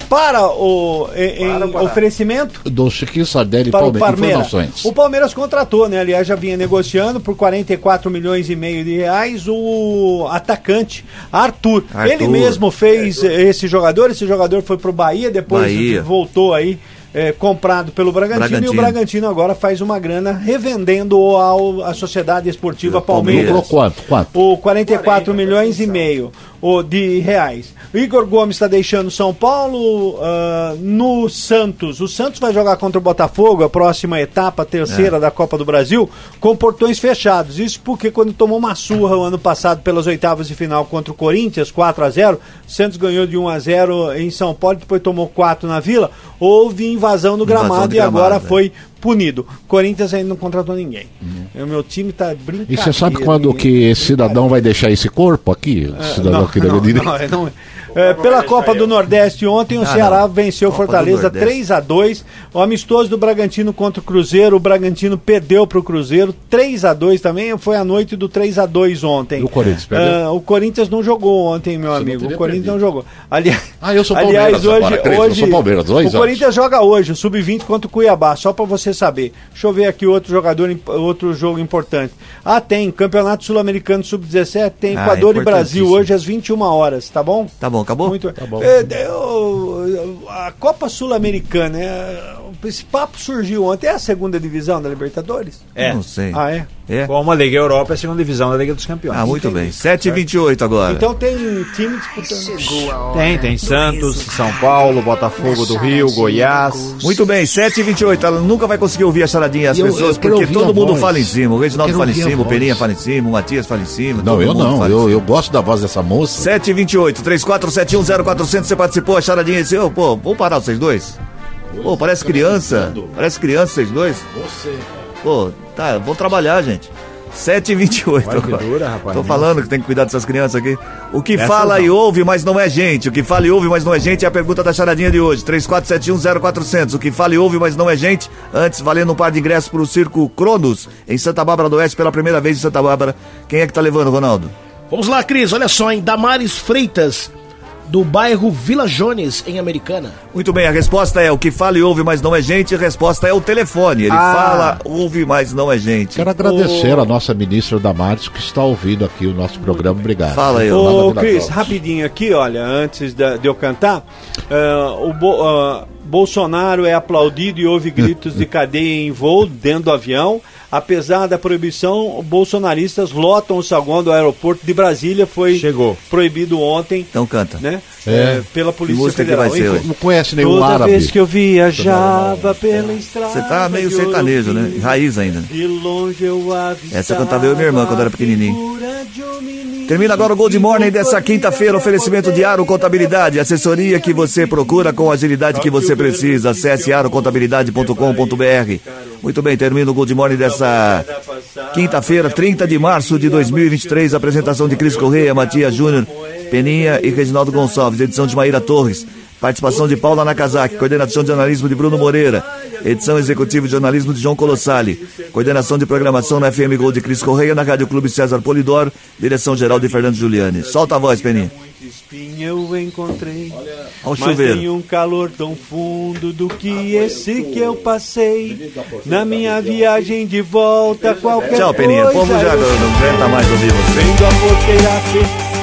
para o em, para. oferecimento Do Chiquinho Sardelli para o Palme- Palmeiras. Informações. O Palmeiras contratou, né? Aliás, já vinha negociando por 44 milhões e meio de reais o atacante Arthur. Arthur. Ele mesmo fez esse jogador, esse jogador foi pro Bahia, depois Bahia. voltou aí é, comprado pelo Bragantino, e o Bragantino. Bragantino agora faz uma grana revendendo ao à Sociedade Esportiva Palmeiras. Palmeiras. Quanto? Quanto? O 44 milhões e meio o, de reais. O Igor Gomes está deixando São Paulo ah, no Santos. O Santos vai jogar contra o Botafogo, a próxima etapa, a terceira da Copa do Brasil, com portões fechados. Isso porque quando tomou uma surra o ano passado pelas oitavas de final contra o Corinthians, 4 a 0 o Santos ganhou de 1 a 0 em São Paulo, depois tomou 4 na Vila. Houve invasão no Invasão gramado de e agora gramado, é. foi punido. Corinthians ainda não contratou ninguém. O meu time tá brincando. E você sabe quando que esse cidadão vai deixar esse corpo aqui? Esse cidadão aqui da não, não, é, não. É, pela Copa do Nordeste ontem o Ah, Ceará não. venceu Copa Fortaleza Nordeste. 3 a 2 O amistoso do Bragantino contra o Cruzeiro, o Bragantino perdeu para o Cruzeiro 3 a 2 também, foi a noite do 3 a 2 ontem. E o Corinthians perdeu? Ah, o Corinthians não jogou ontem, meu Você amigo. O Corinthians perdido. não jogou. Ali... Ah, eu sou Aliás, Palmeiras hoje, agora, Cris, eu hoje sou Palmeiras, dois o anos. Corinthians joga hoje, o sub-20 contra o Cuiabá, só para você saber. Deixa eu ver aqui outro jogador, outro jogo importante. Ah, tem Campeonato Sul-Americano sub-17, tem Ah, Equador e Brasil hoje às 21 horas, tá bom? Tá bom, acabou? Muito Tá bom. É, eu- a Copa Sul-Americana, é, esse papo surgiu ontem. É a segunda divisão da Libertadores? É. Não sei. Ah, é? É? Como a Liga Europa é a segunda divisão da Liga dos Campeões. Ah, muito bem. 7 e 28 agora. Então tem time disputando. Tem, tem Santos, São Paulo, Botafogo do Rio, Goiás. Muito bem, 7 e 28 Ela nunca vai conseguir ouvir a charadinha as Eu- pessoas, eu porque todo mundo voz. fala em cima. O Reginaldo fala em cima, o voz. Peninha fala em cima, o Matias fala em cima. Não, eu não. Eu, eu gosto da voz dessa moça. 7 e 28 34710400, você participou, a charadinha disse, ô, pô, vamos parar vocês dois? Pô, parece criança, parece criança vocês dois. Você. Pô, tá, vou trabalhar, gente. 7 e 28 Vai que agora. dura, rapaz. Tô falando que tem que cuidar dessas crianças aqui. O que Essas fala não. e ouve, mas não é gente. O que fala e ouve, mas não é gente é a pergunta da charadinha de hoje. 34710400. O que fala e ouve, mas não é gente. Antes, valendo um par de ingressos pro Circo Cronos, em Santa Bárbara do Oeste, pela primeira vez em Santa Bárbara. Quem é que tá levando, Ronaldo? Vamos lá, Cris, olha só, em Damares Freitas, do bairro Vila Jones, em Americana. Muito bem, a resposta é o que fala e ouve, mas não é gente. A resposta é o telefone. Ele Ah. fala, ouve, mas não é gente. Quero agradecer a nossa ministra Damares que está ouvindo aqui o nosso programa. Obrigado. Fala aí, Ô, Cris, rapidinho aqui, olha, antes de eu cantar, ah, o Bo- ah, Bolsonaro é aplaudido e houve gritos de <laughs> cadeia em voo dentro do avião. Apesar da proibição, bolsonaristas lotam o saguão do aeroporto de Brasília, foi Chegou. proibido ontem, Então canta. né? É. eh, pela Polícia música que Federal. vai ser? Não conhece nenhum Toda árabe. vez que eu viajava pela estrada. Você tá meio sertanejo, né? Raiz ainda. De longe eu avistava Essa eu cantava eu e minha irmã quando era pequenininho. Termina agora o Gold Morning dessa quinta-feira. Oferecimento de Aro Contabilidade. Assessoria que você procura com a agilidade que você precisa. Acesse arocontabilidade.com.br. Muito bem, termina o Gold Morning dessa quinta-feira, 30 de março de 2023. Apresentação de Cris Correia, Matias Júnior, Peninha e Reginaldo Gonçalves. Edição de Maíra Torres. Participação de Paula Nakazaki, coordenação de jornalismo de Bruno Moreira, edição executiva de jornalismo de João Colossali, coordenação de programação na FM Gol de Cris Correia, na Rádio Clube César Polidoro, direção geral de Fernando Giuliani. Solta a voz, Peninha. Muito espinho eu encontrei. Olha Mas chuveiro. nenhum calor tão fundo do que esse que eu passei. Na minha viagem de volta, qualquer Tchau, Peninha. O coisa povo já não aguenta mais ouvir você.